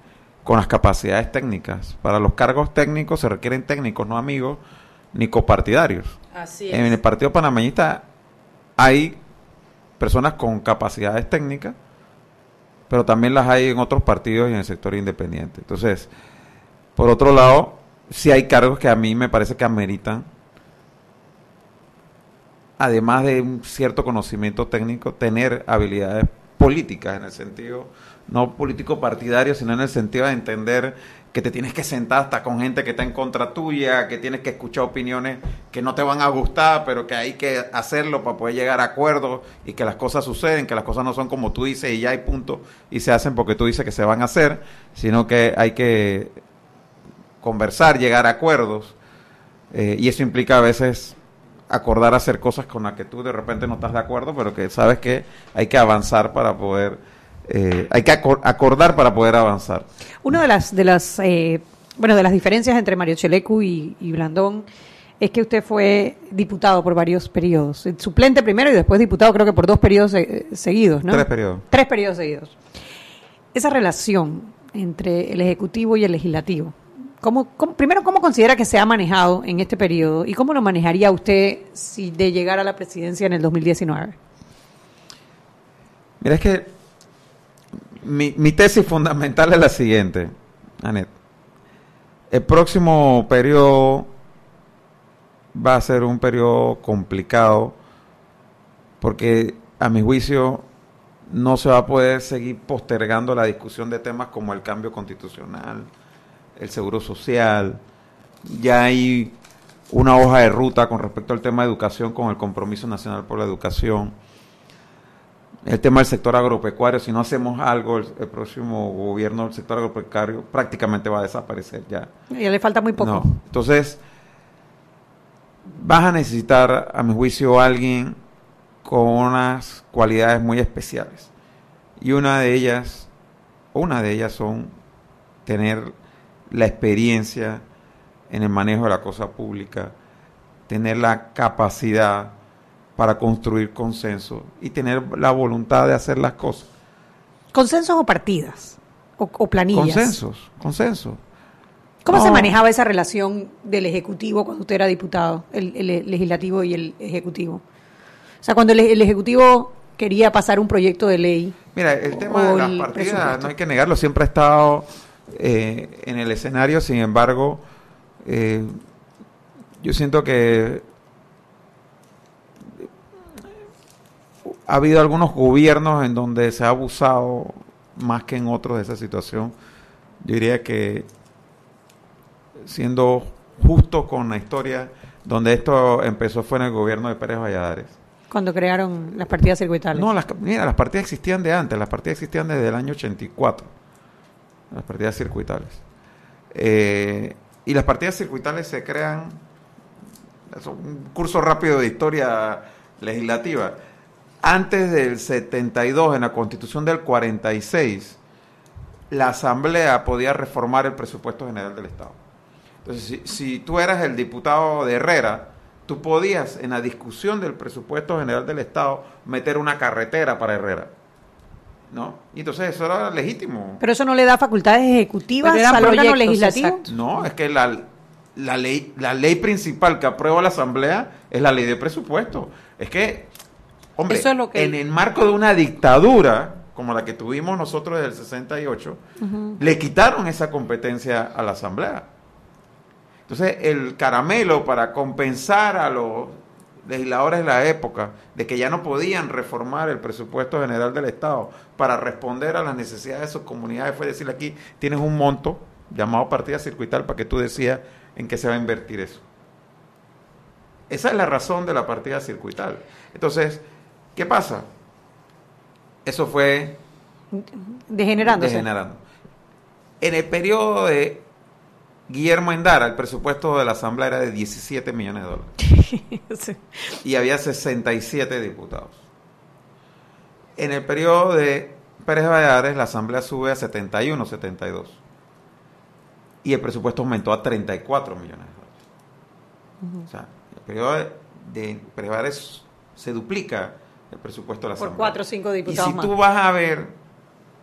con las capacidades técnicas. Para los cargos técnicos se requieren técnicos, no amigos ni copartidarios. Así En el Partido Panameñista hay personas con capacidades técnicas, pero también las hay en otros partidos y en el sector independiente. Entonces, por otro lado, sí hay cargos que a mí me parece que ameritan además de un cierto conocimiento técnico, tener habilidades políticas en el sentido, no político partidario, sino en el sentido de entender que te tienes que sentar hasta con gente que está en contra tuya, que tienes que escuchar opiniones que no te van a gustar, pero que hay que hacerlo para poder llegar a acuerdos y que las cosas suceden, que las cosas no son como tú dices y ya hay punto y se hacen porque tú dices que se van a hacer, sino que hay que conversar, llegar a acuerdos eh, y eso implica a veces acordar hacer cosas con las que tú de repente no estás de acuerdo, pero que sabes que hay que avanzar para poder, eh, hay que acordar para poder avanzar. Una de las, de las, eh, bueno, de las diferencias entre Mario Chelecu y, Blandón es que usted fue diputado por varios periodos, suplente primero y después diputado creo que por dos periodos seguidos, ¿no? Tres periodos. Tres periodos seguidos. Esa relación entre el Ejecutivo y el Legislativo, ¿Cómo, primero, ¿cómo considera que se ha manejado en este periodo y cómo lo manejaría usted si de llegar a la presidencia en el 2019? Mira, es que mi, mi tesis fundamental es la siguiente, Anet. El próximo periodo va a ser un periodo complicado porque a mi juicio no se va a poder seguir postergando la discusión de temas como el cambio constitucional, el seguro social, ya hay una hoja de ruta con respecto al tema de educación con el Compromiso Nacional por la Educación. El tema del sector agropecuario, si no hacemos algo, el, próximo gobierno del sector agropecuario prácticamente va a desaparecer ya. Ya le falta muy poco. Entonces, vas a necesitar, a mi juicio, alguien con unas cualidades muy especiales. Y una de ellas, una de ellas son tener la experiencia en el manejo de la cosa pública, tener la capacidad para construir consenso y tener la voluntad de hacer las cosas. ¿Consensos o partidas? ¿O, planillas? Consensos, consensos. ¿Cómo se manejaba esa relación del Ejecutivo cuando usted era diputado, el, Legislativo y el Ejecutivo? O sea, cuando el, Ejecutivo quería pasar un proyecto de ley. Mira, el tema de las partidas, no hay que negarlo, siempre ha estado eh, en el escenario, sin embargo, eh, yo siento que ha habido algunos gobiernos en donde se ha abusado más que en otros de esa situación. Yo diría que siendo justo con la historia, donde esto empezó fue en el gobierno de Pérez Valladares. Cuando crearon las partidas circuitales. No, las, mira, las partidas existían de antes, las partidas existían desde el año 84 las partidas circuitales. Eh, y las partidas circuitales se crean, un curso rápido de historia legislativa. Antes del 72, en la constitución del 46, la Asamblea podía reformar el presupuesto general del Estado. Entonces, si, si tú eras el diputado de Herrera, tú podías en la discusión del presupuesto general del Estado meter una carretera para Herrera ¿no? Y entonces eso era legítimo. Pero eso no le da facultades ejecutivas al órgano legislativo. No, es que la, la, ley, la ley principal que aprueba la Asamblea es la ley de presupuesto. Es que, hombre, en el marco de una dictadura como la que tuvimos nosotros desde el 68, le quitaron esa competencia a la Asamblea. Entonces, el caramelo para compensar a los legisladores de la época de que ya no podían reformar el presupuesto general del Estado para responder a las necesidades de sus comunidades fue decirle aquí tienes un monto llamado partida circuital para que tú decías en qué se va a invertir eso. Esa es la razón de la partida circuital. Entonces, ¿qué pasa? Eso fue degenerándose. Degenerando. En el periodo de Guillermo Endara, el presupuesto de la Asamblea era de 17 millones de dólares. Y había 67 diputados. En el periodo de Pérez Valladares, la Asamblea sube a 71, 72. Y el presupuesto aumentó a 34 millones de dólares. O sea, el periodo de, Pérez Valladares se duplica el presupuesto de la Asamblea. Por 4 o 5 diputados. Y si tú vas a ver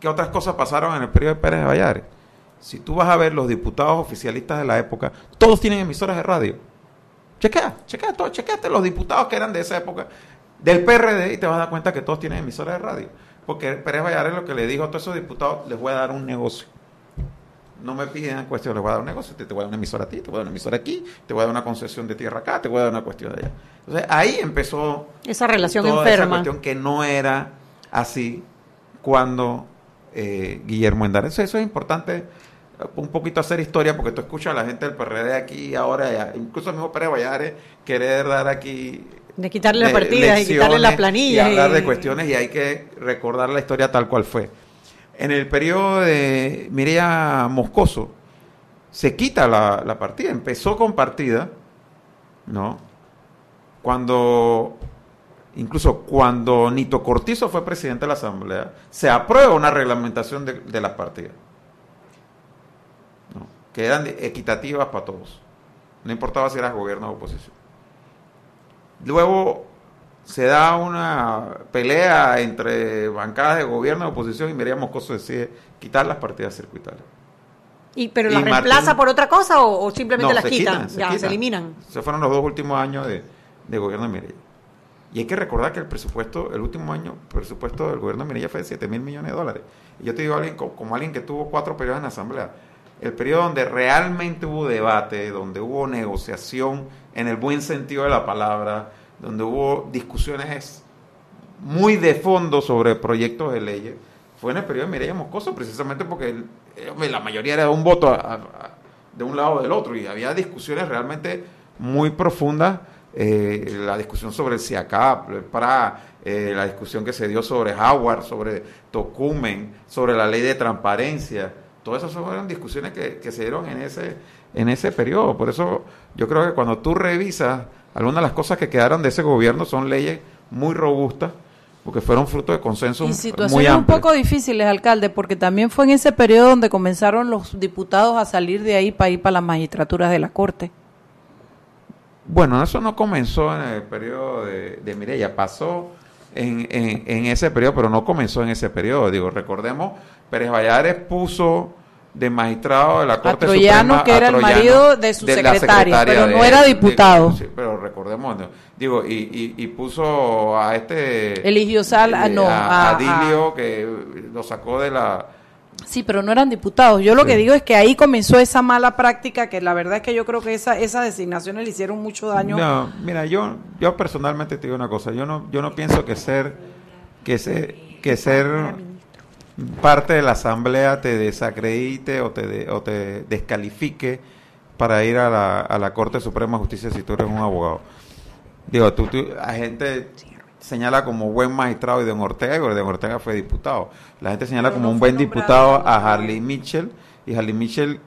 qué otras cosas pasaron en el periodo de Pérez Valladares si tú vas a ver los diputados oficialistas de la época, todos tienen emisoras de radio. Chequea, chequea, todo, chequeate los diputados que eran de esa época del PRD y te vas a dar cuenta que todos tienen emisoras de radio. Porque Pérez Valladares lo que le dijo a todos esos diputados, les voy a dar un negocio. no me piden cuestión, les voy a dar un negocio, te, te voy a dar una emisora a ti, te voy a dar una emisora aquí, te voy a dar una concesión de tierra acá, te voy a dar una cuestión de allá. Entonces ahí empezó Esa relación toda esa enferma. cuestión que no era así cuando eh, Guillermo Endares. Eso, eso es importante un poquito hacer historia porque tú escuchas a la gente del PRD aquí ahora, ya, incluso el mismo Pérez Valladares querer dar aquí De quitarle las partidas y quitarle las lecciones planillas. Y hablar y- de cuestiones y hay que recordar la historia tal cual fue. En el periodo de Mireya Moscoso se quita la, la partida, empezó con partida, ¿no? Cuando, incluso cuando Nito Cortizo fue presidente de la Asamblea, se aprueba una reglamentación de, de las partidas. Que eran equitativas para todos, no importaba si eras gobierno o oposición. Luego se da una pelea entre bancadas de gobierno y oposición y Miriam Moscoso decide quitar las partidas circuitales. Y, ¿Pero las reemplaza por otra cosa o, o simplemente No, las se quitan? se ya, se eliminan. Esos fueron los dos últimos años de, de gobierno de Mireya. Y hay que recordar que el presupuesto, el último año, el presupuesto del gobierno de Mireya fue de 7 mil millones de dólares. Y yo te digo alguien, co- como alguien que tuvo cuatro periodos en la Asamblea, el periodo donde realmente hubo debate, donde hubo negociación en el buen sentido de la palabra, donde hubo discusiones muy de fondo sobre proyectos de leyes, fue en el periodo de Mireya Moscoso, precisamente porque eh, la mayoría era un voto de un lado o del otro, y había discusiones realmente muy profundas, eh, la discusión sobre el CIACAP, el PRA, eh, la discusión que se dio sobre Howard, sobre Tocumen, sobre la ley de transparencia, todas esas fueron discusiones que, que se dieron en ese, en ese periodo. Por eso yo creo que cuando tú revisas algunas de las cosas que quedaron de ese gobierno son leyes muy robustas, porque fueron fruto de consenso Y muy situaciones un amplio. poco difíciles, alcalde, porque también fue en ese periodo donde comenzaron los diputados a salir de ahí para ir para las magistraturas de la Corte. Bueno, eso no comenzó en el periodo de, de Mireya, pasó en, en- en ese periodo, pero no comenzó en ese periodo. Digo, recordemos, Pérez Valladares puso de magistrado de la Corte Troyano, Suprema que era el marido de su secretaria, pero no era de- diputado. sí, pero recordemos, digo, y, y, y puso a este... Eligio Sal- eh, no, a, a- a Dilio, que lo sacó de la... Sí, pero no eran diputados. Yo lo Sí. que digo es que ahí comenzó esa mala práctica, que la verdad es que yo creo que esa, esas designaciones le hicieron mucho daño. No, mira, yo, yo personalmente te digo una cosa, yo no, yo no pienso que ser, que ser, que ser parte de la asamblea te desacredite o te, de- o te descalifique para ir a la, a la Corte Suprema de Justicia si tú eres un abogado. Digo, tú, tú- la gente señala como buen magistrado y Don Ortega, y Don Ortega fue diputado. La gente señala como no un buen diputado a Harley Mitchell, y Harley Mitchell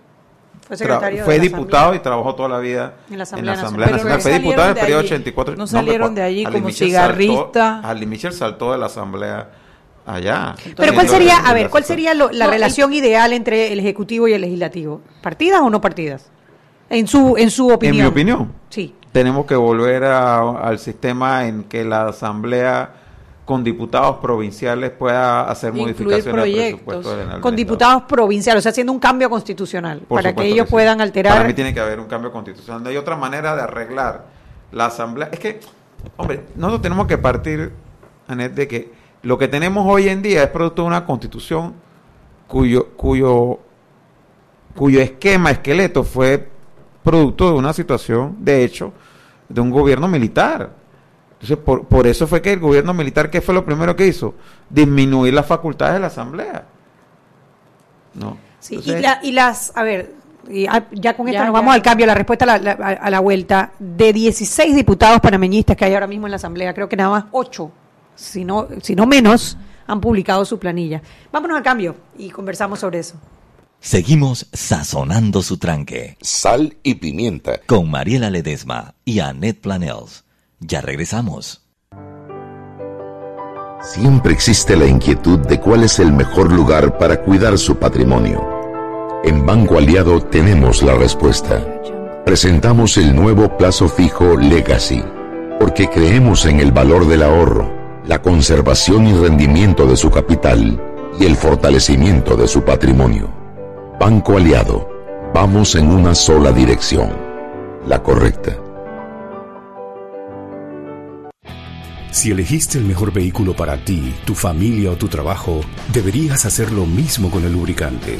Fue diputado Asamblea. y trabajó toda la vida En la Asamblea Asamblea Nacional. Fue diputado en el periodo allí. 84. No salieron de allí Harley como Mitchell cigarrista. Saltó, Harley Mitchell saltó de la Asamblea allá. Pero ¿cuál sería, a ver, cuál sería lo- la No, relación ideal entre el Ejecutivo y el Legislativo? ¿Partidas o no partidas? En su, en su opinión. En mi opinión, Sí. tenemos que volver a- al sistema en que la Asamblea con diputados provinciales pueda hacer Incluir modificaciones al proyectos. presupuesto del- del Con diputados provinciales, o sea, haciendo un cambio constitucional Por para que ellos sí. puedan alterar. Para mí tiene que haber un cambio constitucional. No hay otra manera de arreglar la asamblea. Es que, hombre, nosotros tenemos que partir, Anet, de que lo que tenemos hoy en día es producto de una constitución cuyo, cuyo, cuyo esquema, esqueleto fue producto de una situación, de hecho, de un gobierno militar. Entonces, por, por eso fue que el gobierno militar, ¿qué fue lo primero que hizo? Disminuir las facultades de la asamblea. ¿No? Sí, Entonces- y, la- y las, a ver, y a- ya con esto Ya, nos ya. vamos al cambio, la respuesta a la, la- a la vuelta. De 16 diputados panameñistas que hay ahora mismo en la Asamblea, creo que nada más 8, si no, si no menos, han publicado su planilla. Vámonos al cambio y conversamos sobre eso. Seguimos sazonando su tranque Sal y pimienta. con Mariela Ledesma y Annette Planels. Ya regresamos. Siempre existe la inquietud de cuál es el mejor lugar para cuidar su patrimonio. En Banco Aliado tenemos la respuesta. Presentamos el nuevo plazo fijo Legacy, porque creemos en el valor del ahorro, la conservación y rendimiento de su capital y el fortalecimiento de su patrimonio. Banco Aliado, vamos en una sola dirección, la correcta. Si elegiste el mejor vehículo para ti, tu familia o tu trabajo, deberías hacer lo mismo con el lubricante.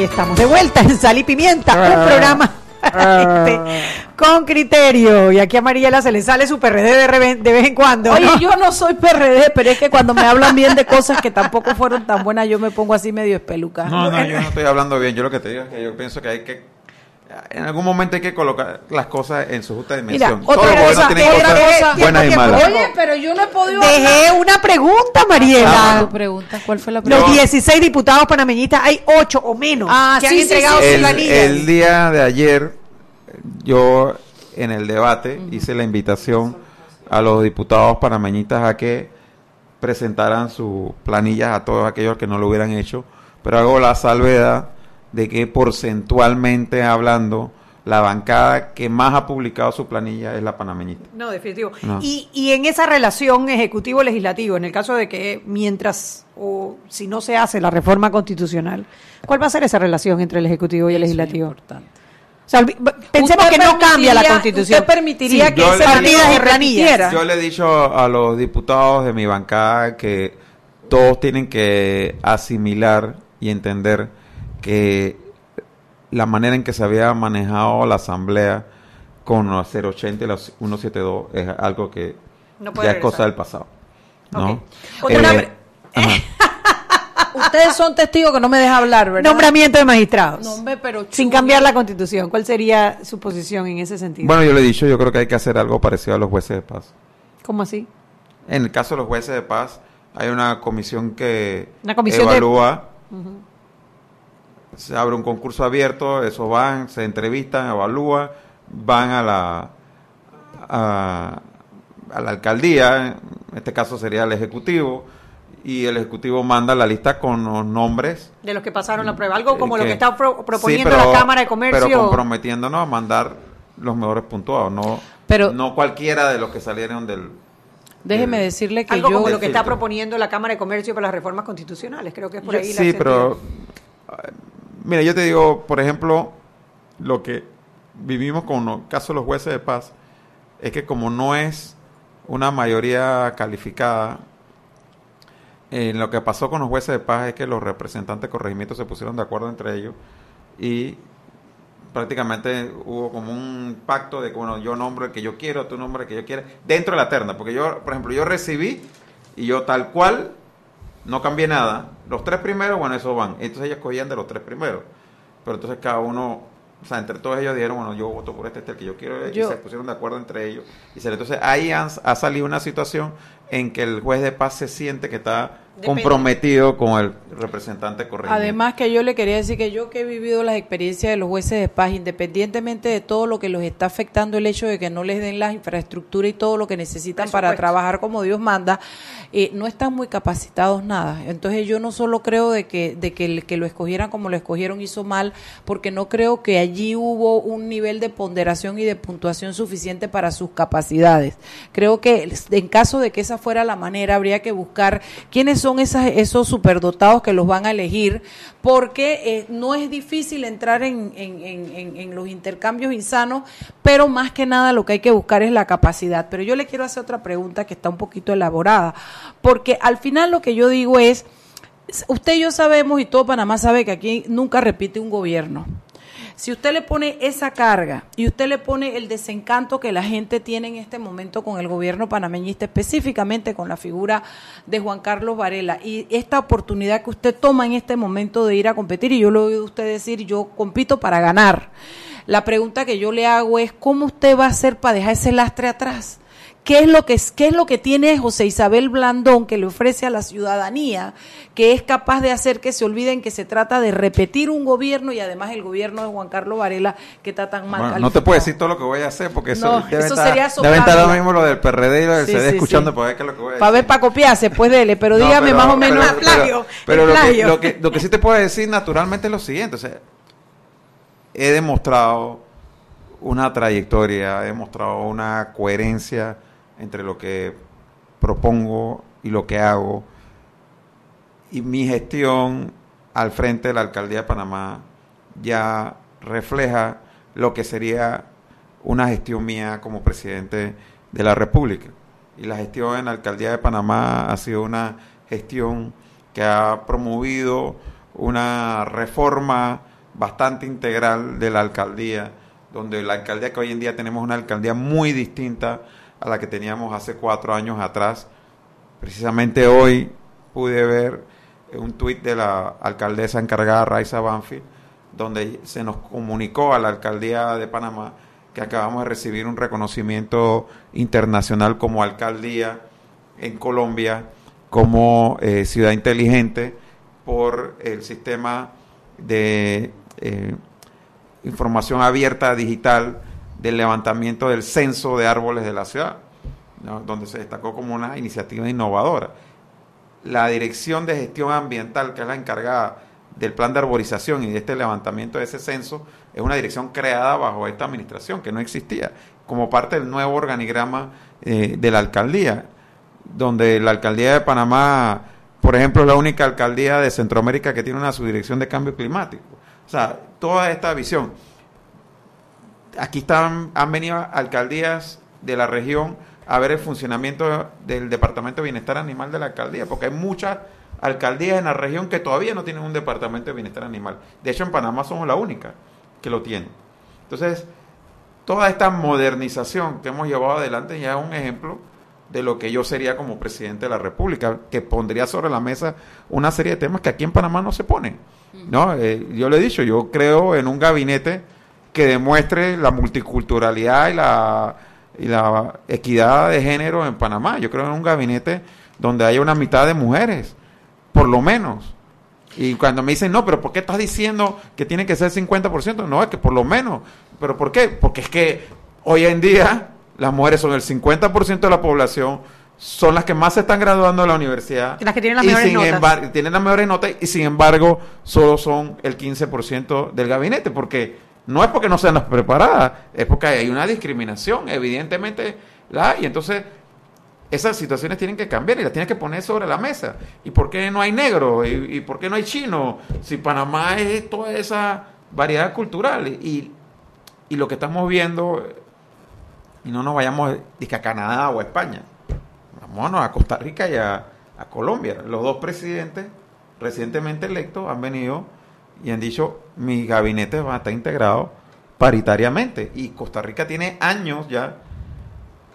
Y estamos de vuelta en Sal y Pimienta, un programa este, con criterio. Y aquí a Mariela se le sale su PRD de, reven- de vez en cuando. Oye, yo no soy PRD, pero es que cuando me hablan bien de cosas que tampoco fueron tan buenas, yo me pongo así medio espelucada. No, no, yo no estoy hablando bien. Yo lo que te digo es que yo pienso que hay que. En algún momento hay que colocar las cosas en su justa dimensión. otra los cosa, tienen otra cosas cosa. buenas y malas. Oye, pero yo no he podido Dejé una pregunta, Mariela. Pregunta, ¿cuál fue la Los pregunta? 16 diputados panameñistas, hay 8 o menos Ah, que sí, han entregado sí, el día de ayer, yo en el debate hice la invitación a los diputados panameñistas a que presentaran sus planillas a todos aquellos que no lo hubieran hecho, pero hago la salvedad de que porcentualmente hablando, la bancada que más ha publicado su planilla es la panameñista. No, definitivo. No. Y, y en esa relación ejecutivo-legislativo, en el caso de que mientras o si no se hace la reforma constitucional, ¿cuál va a ser esa relación entre el ejecutivo y el legislativo? importante. O sea, olvi- pensemos ¿Usted que no cambia la permitiría- constitución. usted permitiría Sí, que yo partidas periodo y? Yo le he dicho a los diputados de mi bancada que todos tienen que asimilar y entender que la manera en que se había manejado la asamblea con los 080 y los 172 es algo que No ya es cosa del pasado. ¿no? Ajá. Ustedes son testigos que no me deja hablar, ¿verdad? Nombramiento de magistrados. No, hombre, pero sin cambiar la constitución. ¿Cuál sería su posición en ese sentido? Bueno, yo le he dicho, yo creo que hay que hacer algo parecido a los jueces de paz. ¿Cómo así? En el caso de los jueces de paz, hay una comisión que Una comisión de- evalúa, se abre un concurso abierto, esos van, se entrevistan, evalúan, van a la a, a la alcaldía, en este caso sería el ejecutivo, y el ejecutivo manda la lista con los nombres. De los que pasaron la prueba. Algo como lo que está pro- Sí, proponiendo pero- la Cámara de Comercio. Pero comprometiéndonos a mandar los mejores puntuados, no, Pero- no cualquiera de los que salieron del... Déjeme del- decirle que Algo yo... como lo que está proponiendo la Cámara de Comercio para las reformas constitucionales. Creo que es por Yo- ahí la Sí, pero mira, yo te digo, por ejemplo, lo que vivimos con el caso de los jueces de paz es que como no es una mayoría calificada, eh, lo que pasó con los jueces de paz es que los representantes de corregimiento se pusieron de acuerdo entre ellos y prácticamente hubo como un pacto de que bueno, yo nombro el que yo quiero, tú nombro el que yo quiero, dentro de la terna, porque yo, por ejemplo, yo recibí y yo tal cual no cambié nada. Los tres primeros, bueno, esos van. Entonces ellos cogían de los tres primeros. Pero entonces cada uno, o sea, entre todos ellos dijeron, bueno, yo voto por este, este es el que yo quiero, Yo- y se pusieron de acuerdo entre ellos. Y se, entonces ahí han- ha salido una situación en que el juez de paz se siente que está. Comprometido con el representante correcto. Además que yo le quería decir que yo que he vivido las experiencias de los jueces de paz, independientemente de todo lo que los está afectando el hecho de que no les den la infraestructura y todo lo que necesitan para trabajar como Dios manda, eh, no están muy capacitados nada. Entonces yo no solo creo de que, de que el que lo escogieran como lo escogieron hizo mal, porque no creo que allí hubo un nivel de ponderación y de puntuación suficiente para sus capacidades. Creo que en caso de que esa fuera la manera, habría que buscar quiénes son son esas, esos superdotados que los van a elegir, porque eh, no es difícil entrar en, en, en, en, los intercambios insanos, pero más que nada lo que hay que buscar es la capacidad. Pero yo le quiero hacer otra pregunta que está un poquito elaborada, porque al final lo que yo digo es, usted y yo sabemos y todo Panamá sabe que aquí nunca repite un gobierno. Si usted le pone esa carga y usted le pone el desencanto que la gente tiene en este momento con el gobierno panameñista, específicamente con la figura de Juan Carlos Varela, y esta oportunidad que usted toma en este momento de ir a competir, y yo lo he oído usted decir, yo compito para ganar. La pregunta que yo le hago es, ¿cómo usted va a hacer para dejar ese lastre atrás? ¿Qué es, lo que, ¿Qué es lo que tiene José Isabel Blandón que le ofrece a la ciudadanía que es capaz de hacer que se olviden que se trata de repetir un gobierno y además el gobierno de Juan Carlos Varela que está tan mal bueno, No te puedo decir todo lo que voy a hacer porque eso, debe, eso estar, sería debe estar ahora mismo lo del PRD y lo del Sí, CD sí, escuchando sí. para ver qué es lo que voy a decir. Para ver, para copiarse, pues dele, pero No, dígame pero- más o menos. pero- pero- Pero, lo, que, plagio. lo, que, lo que sí te puedo decir naturalmente es lo siguiente. O sea, he demostrado una trayectoria, he demostrado una coherencia entre lo que propongo y lo que hago. Y mi gestión al frente de la alcaldía de Panamá ya refleja lo que sería una gestión mía como presidente de la República. Y la gestión en la alcaldía de Panamá ha sido una gestión que ha promovido una reforma bastante integral de la alcaldía, donde la alcaldía que hoy en día tenemos una alcaldía muy distinta a la que teníamos hace cuatro años atrás. Precisamente hoy pude ver un tuit de la alcaldesa encargada, Raiza Banfield, donde se nos comunicó a la alcaldía de Panamá que acabamos de recibir un reconocimiento internacional como alcaldía en Colombia, como eh, ciudad inteligente, por el sistema de eh, información abierta digital del levantamiento del censo de árboles de la ciudad, donde se destacó como una iniciativa innovadora. La Dirección de Gestión Ambiental, que es la encargada del plan de arborización y de este levantamiento de ese censo, es una dirección creada bajo esta administración, que no existía, como parte del nuevo organigrama eh, de la alcaldía, donde la alcaldía de Panamá, por ejemplo, es la única alcaldía de Centroamérica que tiene una subdirección de cambio climático. O sea, toda esta visión. Aquí están, han venido alcaldías de la región a ver el funcionamiento del Departamento de Bienestar Animal de la alcaldía, porque hay muchas alcaldías en la región que todavía no tienen un Departamento de Bienestar Animal. De hecho, en Panamá somos la única que lo tiene. Entonces, toda esta modernización que hemos llevado adelante ya es un ejemplo de lo que yo sería como presidente de la República, que pondría sobre la mesa una serie de temas que aquí en Panamá no se ponen. ¿no? Eh, yo le he dicho, yo creo en un gabinete que demuestre la multiculturalidad y la, y la equidad de género en Panamá. Yo creo en un gabinete donde haya una mitad de mujeres, por lo menos. Y cuando me dicen, no, pero ¿por qué estás diciendo que tiene que ser 50%? No, es que por lo menos. ¿Pero por qué? Porque es que hoy en día las mujeres son el 50% de la población, son las que más se están graduando de la universidad. Las que tienen las y mejores sin notas. tienen las mejores notas y sin embargo solo son el 15% del gabinete, porque no es porque no sean las preparadas, es porque hay una discriminación, evidentemente la hay. Entonces, esas situaciones tienen que cambiar y las tienes que poner sobre la mesa. ¿Y por qué no hay negro? ¿Y, y por qué no hay chino? Si Panamá es toda esa variedad cultural. Y, y lo que estamos viendo, y no nos vayamos a Canadá o a España, vámonos a Costa Rica y a, a Colombia. Los dos presidentes recientemente electos han venido y han dicho, mi gabinete va a estar integrado paritariamente. Y Costa Rica tiene años ya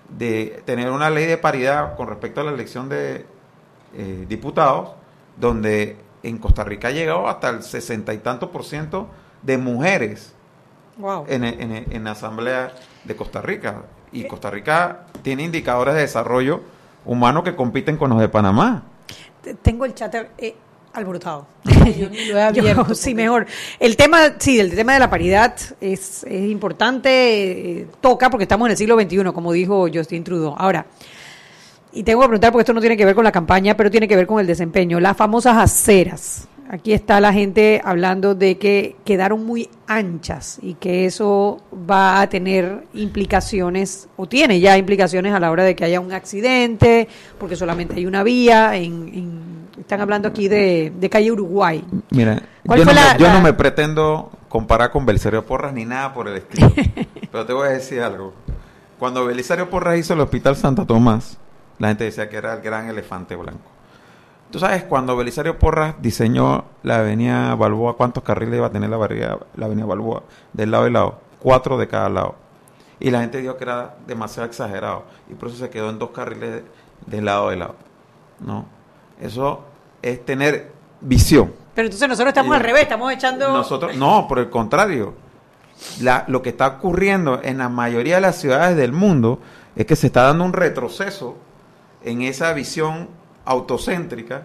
de tener una ley de paridad con respecto a la elección de eh, diputados, donde en Costa Rica ha llegado hasta el sesenta y tanto por ciento de mujeres Wow. en, en- en la Asamblea de Costa Rica. Y Costa Rica tiene indicadores de desarrollo humano que compiten con los de Panamá. Tengo el chat eh, alborotado. Yo ni lo he abierto. Yo, sí, mejor. El tema, sí, el tema de la paridad es, es importante, eh, toca porque estamos en el siglo XXI, como dijo Justin Trudeau. Ahora, y tengo que preguntar porque esto no tiene que ver con la campaña, pero tiene que ver con el desempeño. Las famosas aceras. Aquí está la gente hablando de que quedaron muy anchas y que eso va a tener implicaciones, o tiene ya implicaciones a la hora de que haya un accidente, porque solamente hay una vía en, en Están hablando aquí de, de calle Uruguay. Mira, ¿Cuál yo, no la- me, yo la- no me pretendo comparar con Belisario Porras ni nada por el estilo. pero te voy a decir algo. Cuando Belisario Porras hizo el Hospital Santa Tomás, la gente decía que era el gran elefante blanco. Tú sabes, cuando Belisario Porras diseñó la avenida Balboa, ¿cuántos carriles iba a tener la, avenida- la avenida Balboa? Del lado y lado. Cuatro de cada lado. Y la gente dijo que era demasiado exagerado. Y por eso se quedó en dos carriles de lado y lado. ¿No? Eso es tener visión. Pero entonces nosotros estamos al revés, estamos echando... Nosotros, no, por el contrario. La- lo que está ocurriendo en la mayoría de las ciudades del mundo es que se está dando un retroceso en esa visión autocéntrica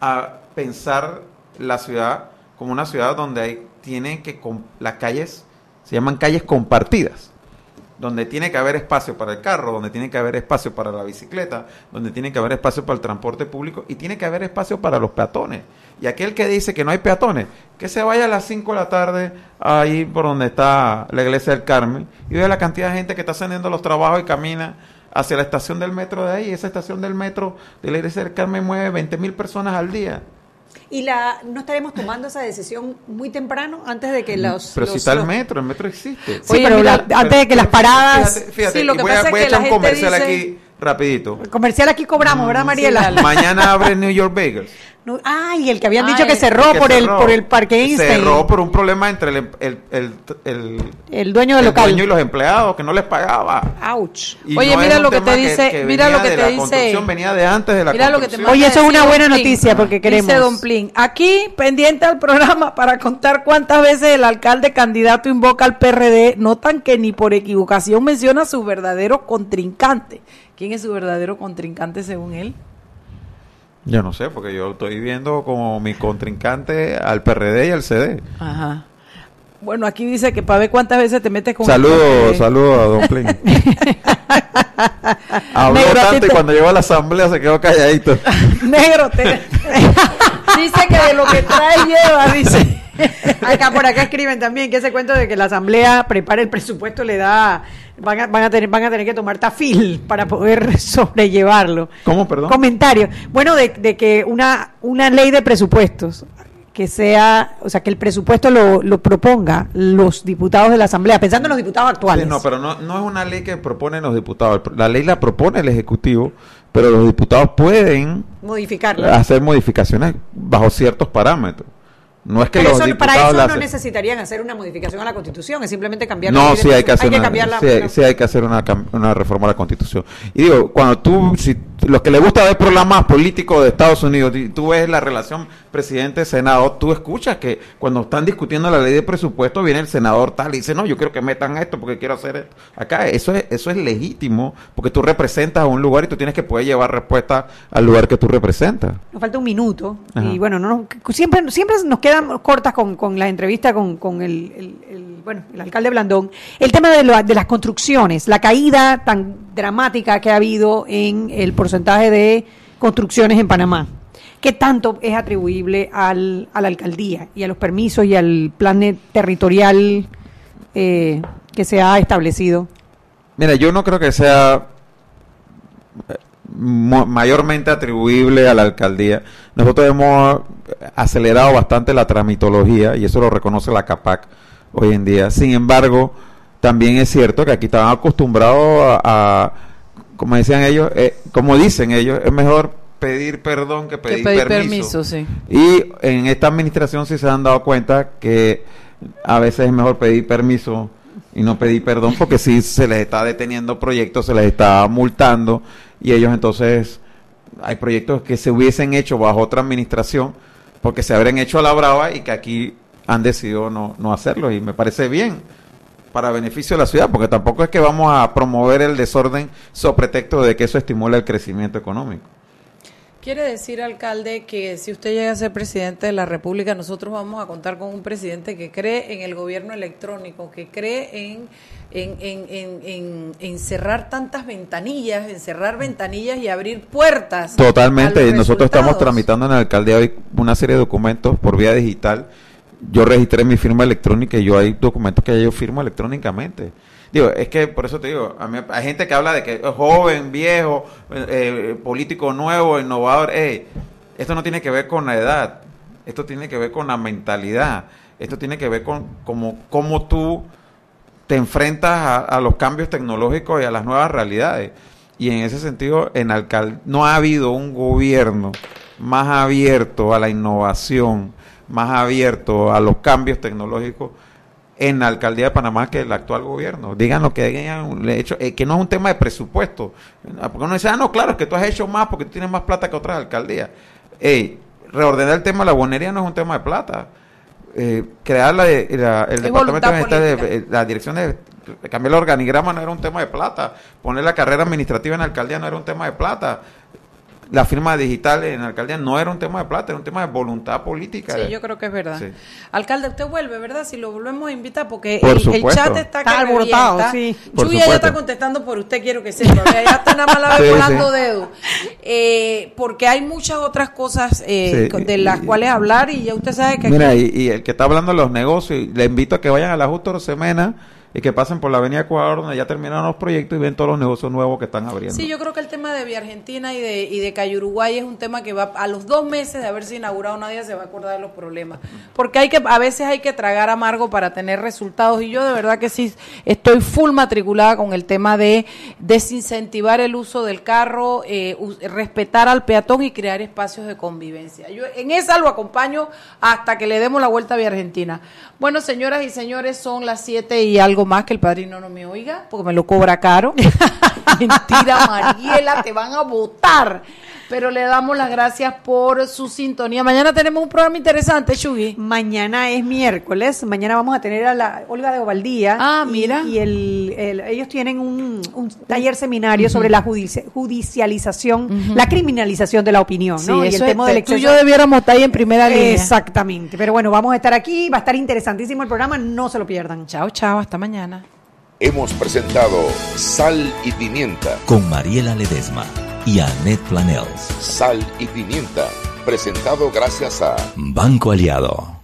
a pensar la ciudad como una ciudad donde hay, tienen que, las calles, se llaman calles compartidas donde tiene que haber espacio para el carro, donde tiene que haber espacio para la bicicleta, donde tiene que haber espacio para el transporte público y tiene que haber espacio para los peatones. Y aquel que dice que no hay peatones, que se vaya a las 5 de la tarde ahí por donde está la iglesia del Carmen y vea la cantidad de gente que está saliendo los trabajos y camina hacia la estación del metro de ahí. Esa estación del metro de la iglesia del Carmen mueve 20 mil personas al día. ¿Y la, no estaremos tomando esa decisión muy temprano, antes de que los... Pero los- si está el los- metro, el metro existe. Sí, pero la- antes de que las paradas... Fíjate, fíjate, Sí, lo que voy a, pasa es voy a que la echar un gente comercial dice- aquí rapidito. Comercial aquí cobramos, ¿verdad, Mariela? dale. Mañana abre New York Bagels. No, ay, el que habían Ay, dicho que cerró Que por el por el parque Einstein. Cerró por un problema entre el, el, el, el- El dueño del el local. dueño y los empleados que no les pagaba. Ouch. Y Oye, no mira lo que te dice- mira lo que te dice- venía de antes de la Mira lo que te construcción. manda Oye, eso es una buena Plin. noticia, porque queremos. Dice Don Plin, aquí pendiente al programa para contar cuántas veces el alcalde candidato invoca al PRD, notan que ni por equivocación menciona a su verdadero contrincante. ¿Quién es su verdadero contrincante según él? Yo no sé, porque yo estoy viendo como mi contrincante al PRD y al CD. Ajá. Bueno, aquí dice que para ver cuántas veces te metes con Saludos, saludos a Don Plin. Habló Negro, tanto y cuando llegó a la asamblea se quedó calladito. Negro, te... dice que de lo que trae lleva, dice. Acá por acá escriben también que ese cuento de que la asamblea prepara el presupuesto le da van a, van a tener van a tener que tomar tafil para poder sobrellevarlo. ¿Cómo, perdón? Comentario. Bueno, de, de que una una ley de presupuestos que sea, o sea, que el presupuesto lo, lo proponga los diputados de la asamblea, pensando en los diputados actuales. Sí, no, pero no, no es una ley que proponen los diputados. La ley la propone el Ejecutivo, pero los diputados pueden modificarla. hacer modificaciones bajo ciertos parámetros. No es que Pero los eso- diputados para eso la no hacen. necesitarían hacer una modificación a la Constitución, es simplemente cambiar la No, ley de sí hay que hacer una, sí, hay que hacer una, una reforma a la Constitución. Y digo, cuando tú, si los que les gusta ver programas políticos de Estados Unidos, tú ves la relación presidente-senado, tú escuchas que cuando están discutiendo la ley de presupuesto viene el senador tal y dice, no, yo quiero que metan esto porque quiero hacer esto. Acá eso es, eso es legítimo porque tú representas a un lugar y tú tienes que poder llevar respuesta al lugar que tú representas. Nos falta un minuto Ajá. y bueno, no nos- siempre, siempre nos quedan cortas con, con la entrevista con, con el, el- el- bueno, el alcalde Blandón. El tema de, lo- de las construcciones, la caída tan dramática que ha habido en el porcentaje de construcciones en Panamá. ¿Qué tanto es atribuible al, a la alcaldía y a los permisos y al plan territorial eh, que se ha establecido? Mira, yo no creo que sea eh, mayormente atribuible a la alcaldía. Nosotros hemos acelerado bastante la tramitología y eso lo reconoce la CAPAC hoy en día. Sin embargo, también es cierto que aquí estaban acostumbrados a- como decían ellos, eh, como dicen ellos, es mejor pedir perdón que pedir, Que pedir permiso. permiso, sí. Y en esta administración sí se han dado cuenta que a veces es mejor pedir permiso y no pedir perdón porque si se les está deteniendo proyectos, se les está multando y ellos entonces hay proyectos que se hubiesen hecho bajo otra administración porque se habrían hecho a la brava y que aquí han decidido no, no hacerlo y me parece bien para beneficio de la ciudad porque tampoco es que vamos a promover el desorden sobre pretexto de que eso estimula el crecimiento económico. Quiere decir, alcalde, que si usted llega a ser presidente de la República, nosotros vamos a contar con un presidente que cree en el gobierno electrónico, que cree en, en, en, en, en- cerrar tantas ventanillas, en cerrar ventanillas y abrir puertas. Totalmente, y nosotros estamos resultados. tramitando en la alcaldía hoy una serie de documentos por vía digital. Yo registré mi firma electrónica y yo hay documentos que yo firmo electrónicamente. Digo, es que por eso te digo, a mí, hay gente que habla de que es joven, viejo, eh, político nuevo, innovador. Esto no tiene que ver con la edad, esto tiene que ver con la mentalidad, esto tiene que ver con cómo, cómo tú te enfrentas a, a los cambios tecnológicos y a las nuevas realidades. Y en ese sentido, en alcal no ha habido un gobierno más abierto a la innovación, más abierto a los cambios tecnológicos en la alcaldía de Panamá que el actual gobierno. Digan lo que hayan hecho, eh, que no es un tema de presupuesto. Ah, Porque uno dice, ah, no, claro, es que tú has hecho más porque tú tienes más plata que otras alcaldías. Ey, reordenar el tema de la bonería no es un tema de plata. Eh, crear la, la- el departamento de de- eh, la dirección de cambiar el organigrama no era un tema de plata. Poner la carrera administrativa en la alcaldía no era un tema de plata. La firma digital en la alcaldía no era un tema de plata, era un tema de voluntad política. Sí, yo creo que es verdad. Sí. alcalde usted vuelve verdad si lo volvemos a invitar porque Por el, chat está, Está alborotado, sí. Chuya ya está contestando por usted quiero que sepa ya está nada más la ve Sí, volando sí. dedo Eh, porque hay muchas otras cosas eh, de las y- cuales hablar y ya usted sabe que Mira, aquí- y, y el que está hablando de los negocios, le invito a que vayan a la Justo Rosemena y que pasen por la Avenida Ecuador, donde ya terminaron los proyectos y ven todos los negocios nuevos que están abriendo. Sí, yo creo que el tema de Vía Argentina y de, y de Cayuruguay es un tema que va a los dos meses de haberse inaugurado nadie se va a acordar de los problemas. Porque hay que, a veces hay que tragar amargo para tener resultados y yo de verdad que sí estoy full matriculada con el tema de desincentivar el uso del carro, eh, respetar al peatón y crear espacios de convivencia. Yo en esa lo acompaño hasta que le demos la vuelta a Vía Argentina. Bueno, señoras y señores, son las siete y algo más que el padrino no me oiga, porque me lo cobra caro. Mentira, Mariela, te van a votar. Pero le damos las gracias por su sintonía. Mañana tenemos un programa interesante, Chugui. Mañana es miércoles, mañana vamos a tener a la Olga de Ovaldía. Ah, y- mira. Y, el, el- ellos tienen un, un taller seminario sobre la judici- judicialización, la criminalización de la opinión, ¿no? y el tema es- del tú y yo debiéramos estar ahí en primera línea. Exactamente. Pero bueno, vamos a estar aquí, va a estar interesantísimo el programa, no se lo pierdan. Chao, chao, hasta mañana. Hemos presentado Sal y Pimienta. Con Mariela Ledesma y Annette Planels. Sal y Pimienta. Presentado gracias a Banco Aliado.